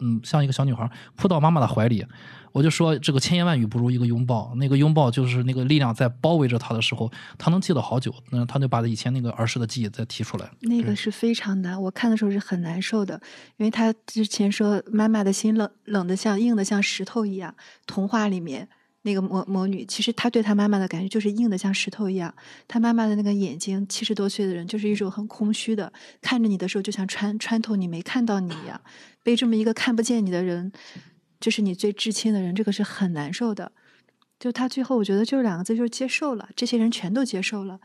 嗯，像一个小女孩扑到妈妈的怀里，我就说这个千言万语不如一个拥抱。那个拥抱就是那个力量在包围着他的时候，他能记得好久。那他就把以前那个儿时的记忆再提出来。那个是非常难，我看的时候是很难受的，因为他之前说妈妈的心冷冷的像硬的像石头一样，童话里面那个魔魔女，其实她对她妈妈的感觉就是硬的像石头一样，她妈妈的那个眼睛，七十多岁的人就是一种很空虚的，看着你的时候就像穿穿透你没看到你一样，被这么一个看不见你的人，就是你最至亲的人，这个是很难受的。就他最后，我觉得就是两个字，就是接受了。这些人全都接受了，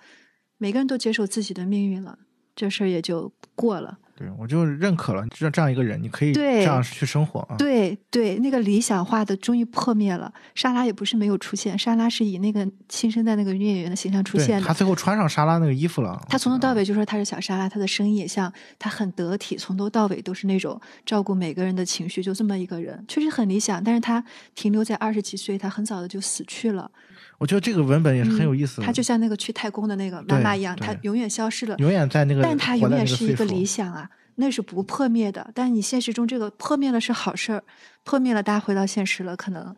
每个人都接受自己的命运了，这事儿也就过了。对我就认可了这这样一个人，你可以对这样去生活啊。对对，那个理想化的终于破灭了。莎拉也不是没有出现，莎拉是以那个新生代那个女演员的形象出现的。她最后穿上莎拉那个衣服了。她从头到尾就说她是小莎拉，她的声音也像，她很得体，从头到尾都是那种照顾每个人的情绪，就这么一个人，确实很理想。但是她停留在二十几岁，她很早的就死去了。我觉得这个文本也是很有意思的。他就像那个去太空的那个妈妈一样，对他永远消失了。永远在那个，但他永远是一个理想啊，那是不破灭的。但你现实中这个破灭了是好事儿，破灭了大家回到现实了，可能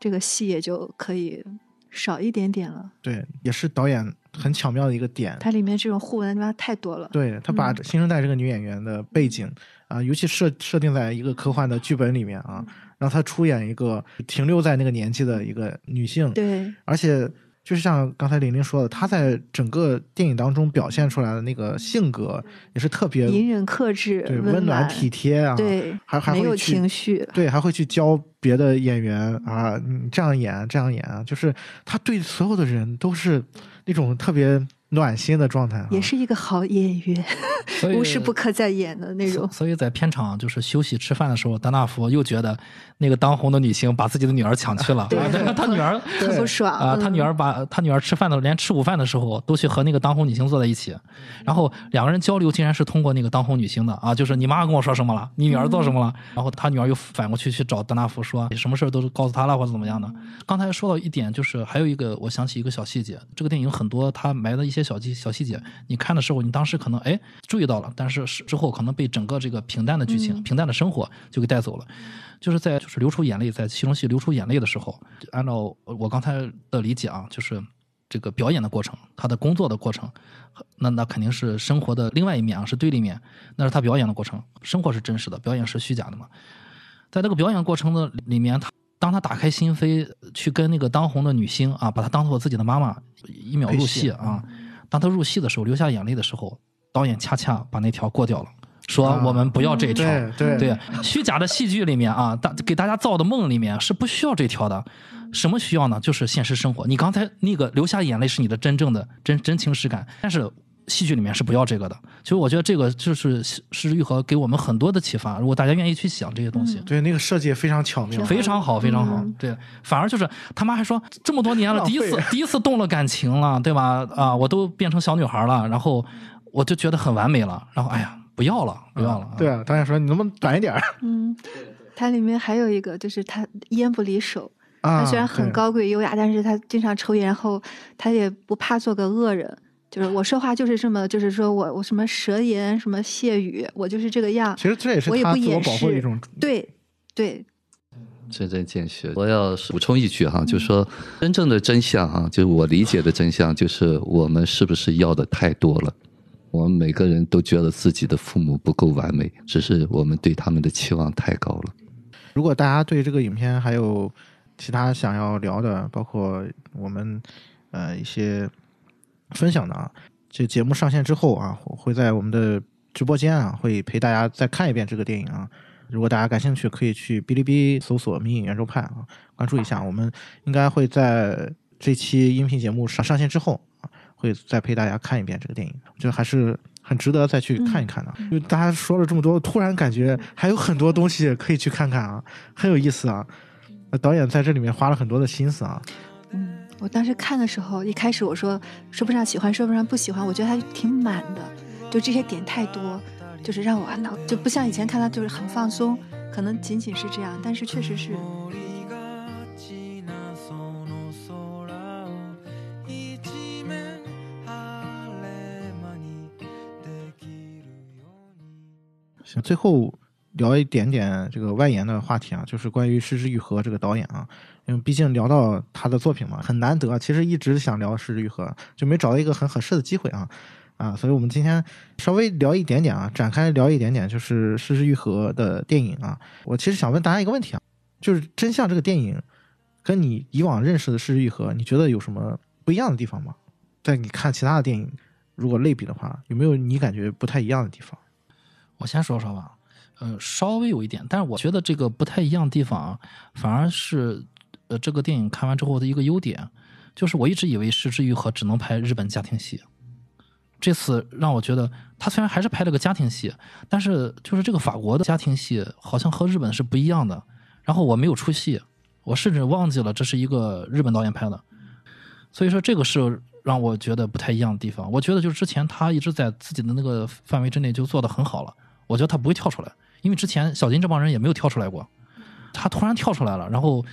这个戏也就可以少一点点了。对，也是导演很巧妙的一个点。它里面这种互文的地方太多了。对他把嗯新生代这个女演员的背景啊、尤其设设定在一个科幻的剧本里面啊，让她出演一个停留在那个年纪的一个女性，对而且就是像刚才玲玲说的，她在整个电影当中表现出来的那个性格也是特别隐忍克制，对温温暖体贴啊，对，还还会去情绪。对，还会去教别的演员啊，你这样演，这样演啊，就是他对所有的人都是那种特别暖心的状态、啊，也是一个好演员，无时不刻在演的那种。所。以在片场就是休息吃饭的时候，丹纳福又觉得那个当红的女星把自己的女儿抢去了，他 女儿很不爽啊，他嗯女儿把他女儿吃饭的连吃午饭的时候都去和那个当红女星坐在一起，然后两个人交流竟然是通过那个当红女星的啊，就是你妈跟我说什么了，你女儿做什么了，然后他女儿又反过去去找丹纳福说你什么事儿都是告诉他了或者怎么样的。刚才说到一点，就是还有一个我想起一个小细节，这个电影很多他埋的一些小细小细节，你看的时候你当时可能哎注意到了，但是之后可能被整个这个平淡的剧情、平淡的生活就给带走了。就是在就是流出眼泪，在戏中戏流出眼泪的时候，按照我刚才的理解啊，就是这个表演的过程，他的工作的过程，那那肯定是生活的另外一面啊，是对立面，那是他表演的过程，生活是真实的，表演是虚假的嘛。在这个表演过程的里面，他当他打开心扉去跟那个当红的女星啊，把她当做自己的妈妈，一秒入戏啊，当他入戏的时候流下眼泪的时候，导演恰恰把那条过掉了，说啊我们不要这一条。对对对，虚假的戏剧里面啊，大给大家造的梦里面是不需要这条的。什么需要呢？就是现实生活。你刚才那个流下眼泪是你的真正的真真情实感，但是戏剧里面是不要这个的。其实我觉得这个就是《失之愈合》给我们很多的启发。如果大家愿意去想这些东西，对那个设计也非常巧妙，非常好，非常好。嗯对，反而就是他妈还说这么多年了，第一次第一次动了感情了，对吧？啊，我都变成小女孩了，然后我就觉得很完美了，然后哎呀，不要了，不要了。对啊，导演说你能不能短一点嗯，它里面还有一个就是他烟不离手，啊？他虽然很高贵优雅，但是他经常抽烟后，他也不怕做个恶人。就是我说话就是这么，就是说我我什么舌言什么谢语，我就是这个样。其实这也是我也不掩他自我保护一种对对，针针见血。我要补充一句哈，就是说真正的真相哈，就是我理解的真相，就是我们是不是要的太多了？我们每个人都觉得自己的父母不够完美，只是我们对他们的期望太高了。如果大家对这个影片还有其他想要聊的，包括我们呃一些分享的啊，这节目上线之后啊，我会在我们的直播间啊，会陪大家再看一遍这个电影啊。如果大家感兴趣，可以去哔哩哔哩搜索“迷影圆周派”啊，关注一下。我们应该会在这期音频节目上上线之后啊，会再陪大家看一遍这个电影。我觉得还是很值得再去看一看的。因为大家说了这么多，突然感觉还有很多东西可以去看看啊，很有意思啊。呃导演在这里面花了很多的心思啊。嗯，我当时看的时候，一开始我说说不上喜欢，说不上不喜欢，我觉得它挺满的，就这些点太多，就是让我脑就不像以前看它就是很放松，可能仅仅是这样，但是确实是曇りがちなその空を一面晴れ間にできるように行，最后聊一点点这个外延的话题啊，就是关于失之愈合这个导演啊， 因为毕竟聊到他的作品嘛，很难得。其实一直想聊失之愈合，就没找到一个很合适的机会啊啊，所以我们今天稍微聊一点点啊，展开聊一点点，就是失之愈合的电影啊。我其实想问大家一个问题啊，就是《真相》这个电影跟你以往认识的失之愈合，你觉得有什么不一样的地方吗？在你看其他的电影，如果类比的话，有没有你感觉不太一样的地方？我先说说吧，呃，稍微有一点，但是我觉得这个不太一样的地方啊，反而是呃这个电影看完之后的一个优点，就是我一直以为《失之愈合》只能拍日本家庭戏，这次让我觉得他虽然还是拍了个家庭戏，但是就是这个法国的家庭戏好像和日本是不一样的，然后我没有出戏，我甚至忘记了这是一个日本导演拍的，所以说这个是让我觉得不太一样的地方。我觉得就是之前他一直在自己的那个范围之内就做得很好了，我觉得他不会跳出来，因为之前小金这帮人也没有跳出来过，他突然跳出来了，然后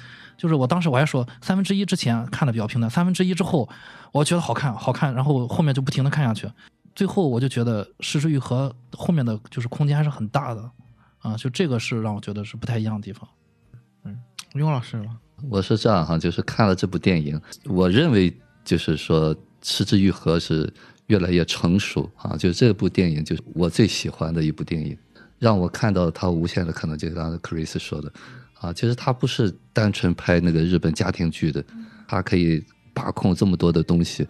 就是我当时我还说三分之一之前看的比较平淡，三分之一之后我觉得好看好看，然后后面就不停的看下去，最后我就觉得《失之愈合》后面的就是空间还是很大的，啊，就这个是让我觉得是不太一样的地方。嗯雍老师吗？我是这样哈，就是看了这部电影，我认为就是说《失之愈合》是越来越成熟啊，就这部电影就是我最喜欢的一部电影，让我看到它无限的可能，就刚才 Chris 说的啊，其实他不是单纯拍那个日本家庭剧的，他可以把控这么多的东西。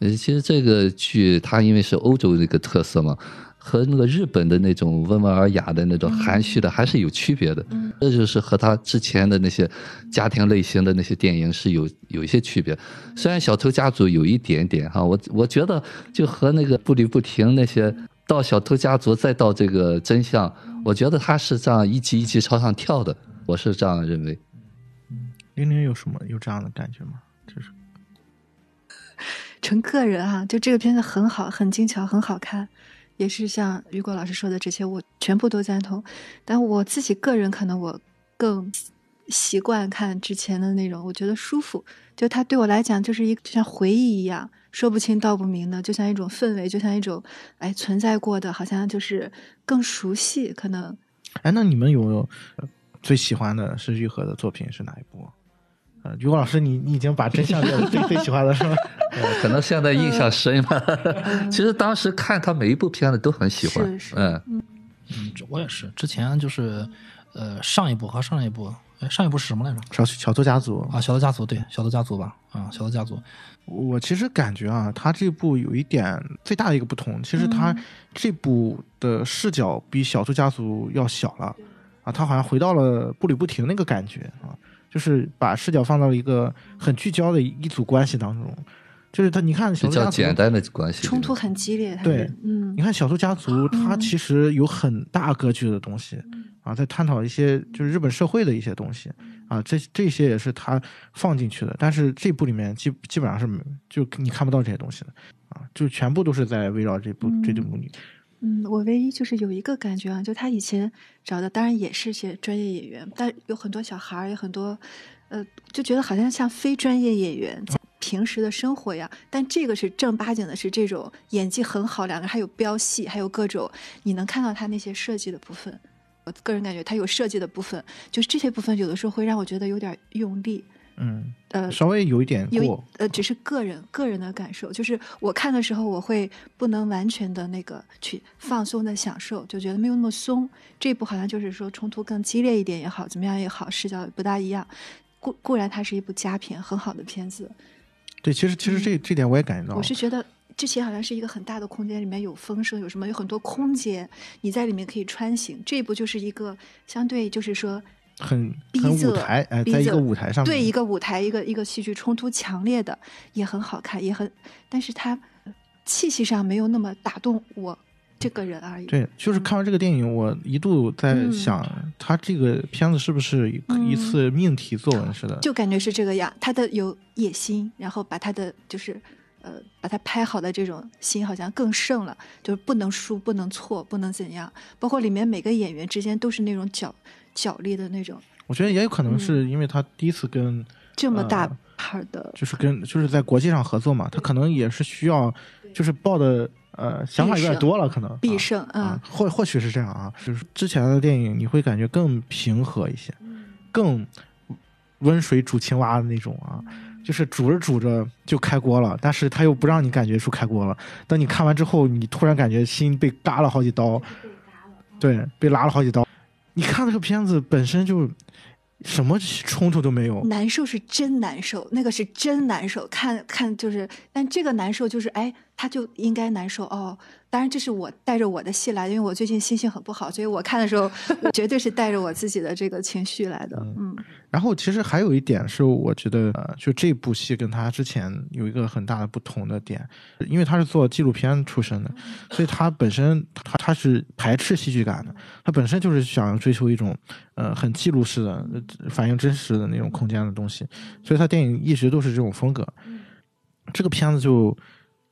呃，其实这个剧它因为是欧洲那个特色嘛，和那个日本的那种温文尔雅的那种含蓄的还是有区别的。这就是和他之前的那些家庭类型的那些电影是有有一些区别。虽然《小偷家族》有一点点哈，我我觉得就和那个步履不停那些到《小偷家族》再到这个真相，我觉得他是这样一级一级朝上跳的，我是这样的认为。玲玲有什么有这样的感觉吗？就是纯个人啊，就这个片子很好，很精巧，很好看，也是像雨果老师说的这些，我全部都赞同。但我自己个人可能我更习惯看之前的那种，我觉得舒服。就它对我来讲就是一个就像回忆一样，说不清道不明的，就像一种氛围，就像一种哎存在过的，好像就是更熟悉。可能哎，那你们有没有呃最喜欢的是愈合的作品是哪一部？呃，于果老师，你你已经把真相列为最 最喜欢的是吗？呃可能现在印象深了，其实当时看他每一部片子都很喜欢，嗯。嗯，我也是，之前就是呃上一部和上一部，哎上一部是什么来着？小小偷家族。啊，小偷家族，对，小偷家族吧，啊，小偷家族，我其实感觉啊，他这部有一点最大的一个不同，其实他这部的视角比《小偷家族》要小了啊，他好像回到了步履不停那个感觉啊，就是把视角放到了一个很聚焦的一组关系当中，就是他，你看《小比偷家族》较简单的关系，冲突很激烈，对嗯你看《小偷家族》，它其实有很大格局的东西啊，在探讨一些就是日本社会的一些东西啊，这这些也是他放进去的。但是这部里面基基本上是没就你看不到这些东西的啊，就全部都是在围绕这部这部里。嗯，我唯一就是有一个感觉啊，就他以前找的当然也是些专业演员，但有很多小孩儿，有很多，呃，就觉得好像像非专业演员平时的生活呀。但这个是正八经的，是这种演技很好，两个还有飙戏，还有各种你能看到他那些设计的部分。我个人感觉他有设计的部分，就是这些部分有的时候会让我觉得有点用力。嗯，呃，稍微有一点有。呃，只是个人个人的感受，就是我看的时候，我会不能完全的那个去放松的享受，就觉得没有那么松。这部好像就是说冲突更激烈一点也好，怎么样也好，视角不大一样。固固然它是一部佳片，很好的片子，对，其实其实这这点我也感觉到。我是觉得之前好像是一个很大的空间，里面有风声，有什么，有很多空间，你在里面可以穿行。这一部就是一个相对就是说很很舞台，哎，逼在一个舞台上面，对一个舞台，一个一个戏剧冲突强烈的，也很好看，也很，但是它呃气息上没有那么打动我这个人而已。对，就是看完这个电影，我一度在嗯想，他这个片子是不是一次命题作文似的？就感觉是这个样，他的有野心，然后把他的就是呃把他拍好的这种心好像更盛了，就是不能输，不能错，不能怎样。包括里面每个演员之间都是那种角角力的那种，我觉得也有可能嗯是因为他第一次跟，这么大呃牌儿的，就是跟就是在国际上合作嘛，他可能也是需要，就是抱的呃想法有点多了，可能啊必胜，嗯啊，或或许是这样啊，就是之前的电影你会感觉更平和一些，更温水煮青蛙的那种啊，就是煮着煮着就开锅了，但是他又不让你感觉出开锅了。等你看完之后，你突然感觉心被嘎了好几刀，对，被拉了好几刀。你看那个片子本身就什么冲突都没有，难受是真难受，那个是真难受。看看就是，但这个难受就是，哎，他就应该难受哦。当然，这是我带着我的戏来的，因为我最近心情很不好，所以我看的时候，绝对是带着我自己的这个情绪来的。嗯然后其实还有一点是，我觉得呃，就这部戏跟他之前有一个很大的不同的点，因为他是做纪录片出身的，所以他本身他他是排斥戏剧感的，他本身就是想追求一种呃很记录式的、呃反映真实的那种空间的东西，所以他电影一直都是这种风格。这个片子就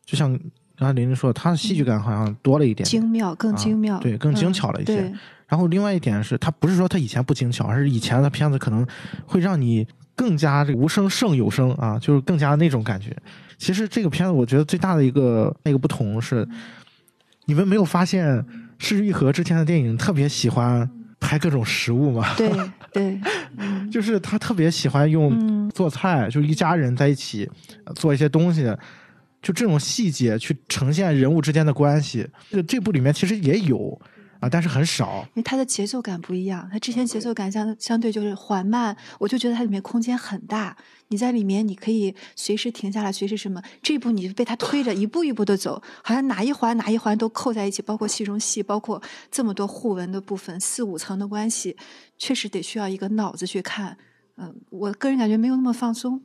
就像刚才林林说的，他的戏剧感好像多了一点点，精妙，更精妙，啊对更精巧了一些。嗯然后另外一点是，他不是说他以前不精巧，而是以前的片子可能会让你更加这个无声胜有声啊，就是更加那种感觉。其实这个片子我觉得最大的一个那个不同是，你们没有发现施玉和之前的电影特别喜欢拍各种食物吗？对 对，嗯。就是他特别喜欢用嗯。做菜，就是一家人在一起呃做一些东西，就这种细节去呈现人物之间的关系。这这部里面其实也有啊，但是很少。因为它的节奏感不一样，它之前节奏感相相对就是缓慢，我就觉得它里面空间很大，你在里面你可以随时停下来，随时什么。这一步你被它推着一步一步的走，好像哪一环哪一环都扣在一起，包括戏中戏，包括这么多互文的部分，四五层的关系，确实得需要一个脑子去看。嗯，我个人感觉没有那么放松，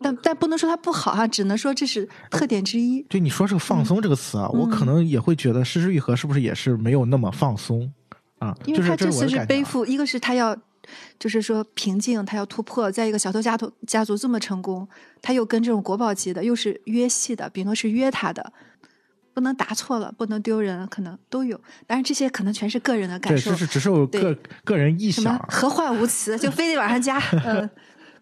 但但不能说它不好哈、只能说这是特点之一。对你说这个“放松”这个词啊，我可能也会觉得《失之愈合》是不是也是没有那么放松啊？因为他这次是背负，一个是他要，就是说平静，他要突破；再一个，小偷家族家族这么成功，他又跟这种国宝级的，又是约戏的，比诺是约他的，不能答错了，不能丢人，可能都有。当然，这些可能全是个人的感对，受，是只是我个个人臆什么想，何患无辞，就非得往上加。嗯，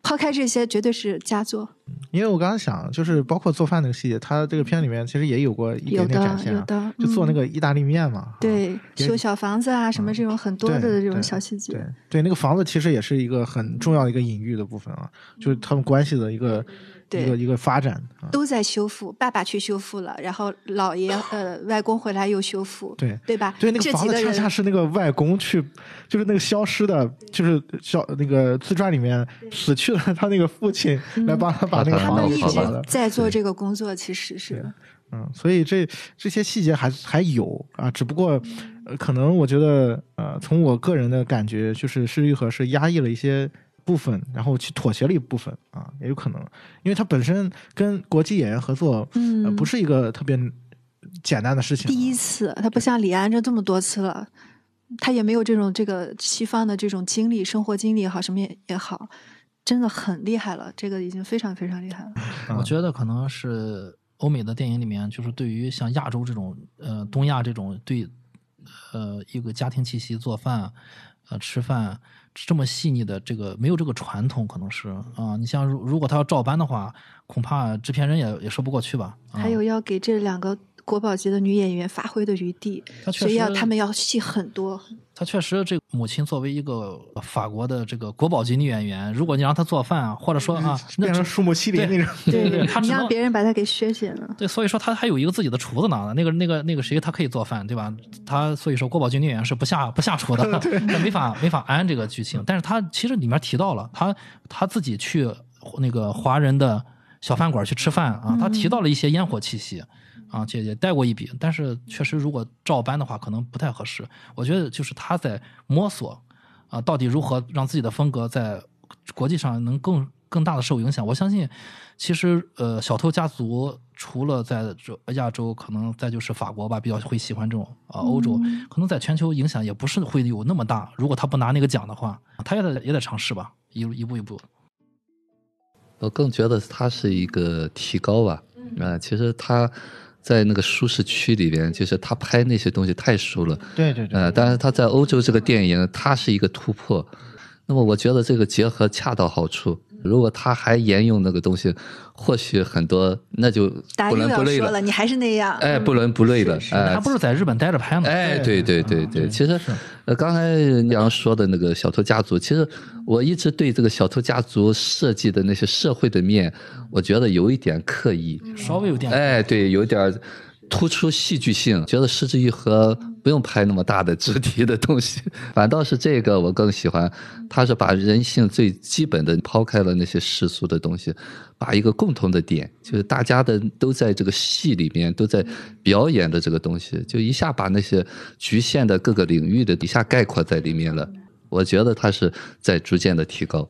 抛开这些，绝对是佳作，因为我刚刚想，就是包括做饭那个细节，他这个片里面其实也有过一点点展现、啊，有的，就做那嗯。个意大利面嘛，啊对修小房子啊，什么这种很多的这种小细节。对。对，那个房子其实也是一个很重要的一个隐喻的部分啊，就是他们关系的一个对一个一个发展啊。都在修复，爸爸去修复了，然后姥爷呃外公回来又修复，对对吧？对，那个房子恰恰是那个外公去，就是那个消失的，就是消那个自传里面死去了他那个父亲来帮他把那个他他们一直房子修完好吧了。在做这个工作，其实是嗯，所以这这些细节还还有啊，只不过、呃、可能我觉得呃，从我个人的感觉，就是施玉和是压抑了一些部分，然后去妥协了一部分啊，也有可能，因为他本身跟国际演员合作，嗯。呃，不是一个特别简单的事情啊、第一次，他不像李安这这么多次了，他也没有这种这个西方的这种经历，生活经历也好，什么也也好，真的很厉害了，这个已经非常非常厉害了。嗯。我觉得可能是欧美的电影里面，就是对于像亚洲这种呃东亚这种对呃一个家庭气息做饭呃吃饭这么细腻的这个没有这个传统，可能是啊、你像如如果他要照搬的话，恐怕制片人也也说不过去吧。还有要给这两个国宝级的女演员发挥的余地，所以要实他们要戏很多。她确实，这个母亲作为一个法国的这个国宝级女演员，如果你让她做饭啊，或者说啊，变成树木希林对那种。对对，她你让别人把她给削减了。对，所以说她还有一个自己的厨子呢。那个那个那个谁，她可以做饭，对吧？她所以说国宝级女演员是不下不下厨的，她没法没法安这个剧情。但是她其实里面提到了，她她自己去那个华人的小饭馆去吃饭啊，她提到了一些烟火气息啊，也也带过一笔，但是确实如果照搬的话，可能不太合适。我觉得就是他在摸索啊，到底如何让自己的风格在国际上能更更大的受影响。我相信，其实呃，小偷家族除了在这亚洲，可能再就是法国吧，比较会喜欢这种啊、欧洲，可能在全球影响也不是会有那么大。如果他不拿那个奖的话，他也得也得尝试吧，一一步一步。我更觉得他是一个提高吧。啊、其实他在那个舒适区里边，就是他拍那些东西太熟了。对对对，呃，但是他在欧洲这个电影，他是一个突破。那么我觉得这个结合恰到好处。如果他还沿用那个东西，或许很多那就不大家又伦不类了。说了，你还是那样。哎，不伦不类了。哎他不是在日本待着拍吗？哎，对对对对，其实呃，刚才杨说的那个小偷家族，其实我一直对这个小偷家族设计的那些社会的面，我觉得有一点刻意。稍微有点哎，对，有点儿突出戏剧性，觉得失之愈合不用拍那么大的肢体的东西，反倒是这个我更喜欢，他是把人性最基本的抛开了那些世俗的东西，把一个共同的点，就是大家的都在这个戏里面都在表演的这个东西，就一下把那些局限的各个领域的一下概括在里面了。我觉得他是在逐渐的提高。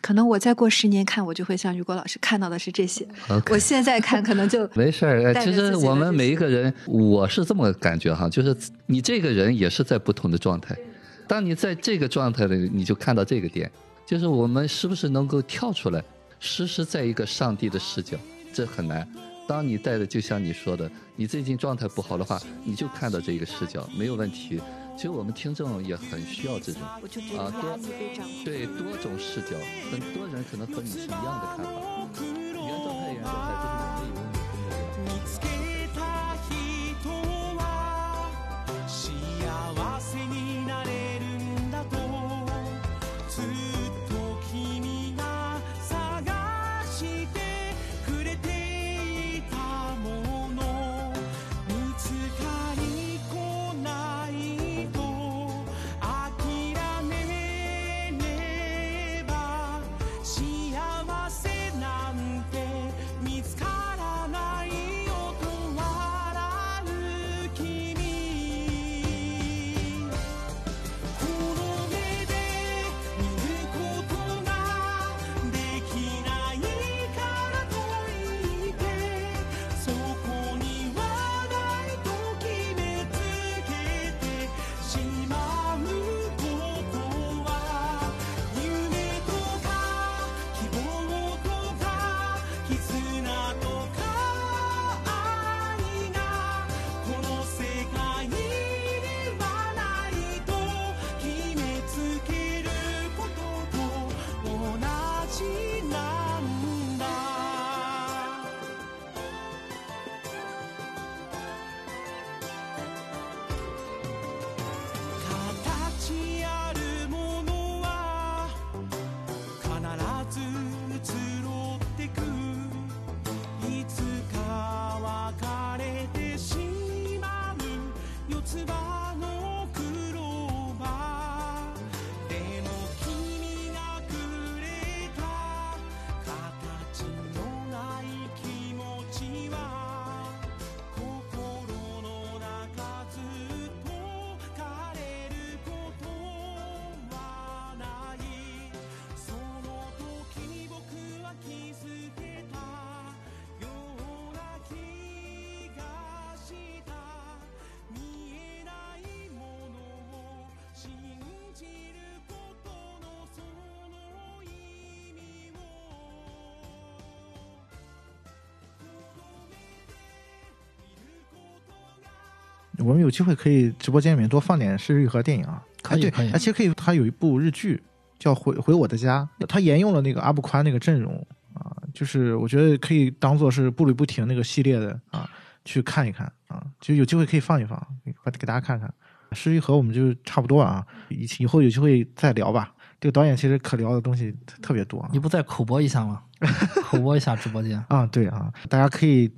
可能我再过十年看，我就会像雨果老师看到的是这些。我现在看可能就没事儿，呃其实我们每一个人，我是这么感觉哈，就是你这个人也是在不同的状态。当你在这个状态里，你就看到这个点，就是我们是不是能够跳出来，实时在一个上帝的视角，这很难。当你带的，就像你说的，你最近状态不好的话，你就看到这个视角，没有问题。其实我们听众也很需要这种，啊多。对多种视角，很多人可能和你是一样的看法。原状态，原状态，这是我们有共同的。我们有机会可以直播间里面多放点失之愈合电影啊。可以可以哎，其实可以，它有一部日剧叫《回回我的家》，他沿用了那个阿布宽那个阵容啊，就是我觉得可以当做是步履不停那个系列的啊，去看一看啊，就有机会可以放一放，给给大家看看。失之愈合我们就差不多啊，以以后有机会再聊吧。这个导演其实可聊的东西特特别多啊。你不再口播一下吗？口播一下直播间。啊，对啊，大家可以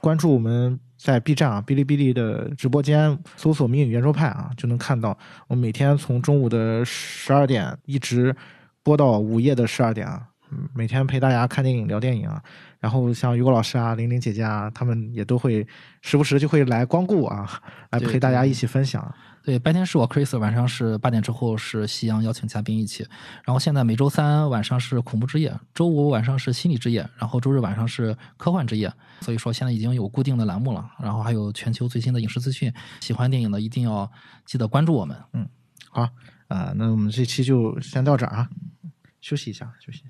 关注我们在 B 站啊、哔哩哔哩的直播间，搜索“谜语圆桌派”啊，就能看到我每天从中午的十二点一直播到午夜的十二点啊，嗯每天陪大家看电影、聊电影啊。然后像于果老师啊、玲玲姐姐啊，他们也都会时不时就会来光顾啊，来陪大家一起分享。对，对白天是我 Chris，晚上是八点之后是夕阳邀请嘉宾一起，然后现在每周三晚上是恐怖之夜，周五晚上是心理之夜，然后周日晚上是科幻之夜。所以说现在已经有固定的栏目了，然后还有全球最新的影视资讯，喜欢电影的一定要记得关注我们。嗯好啊、那我们这期就先到这儿啊，休息一下，休息。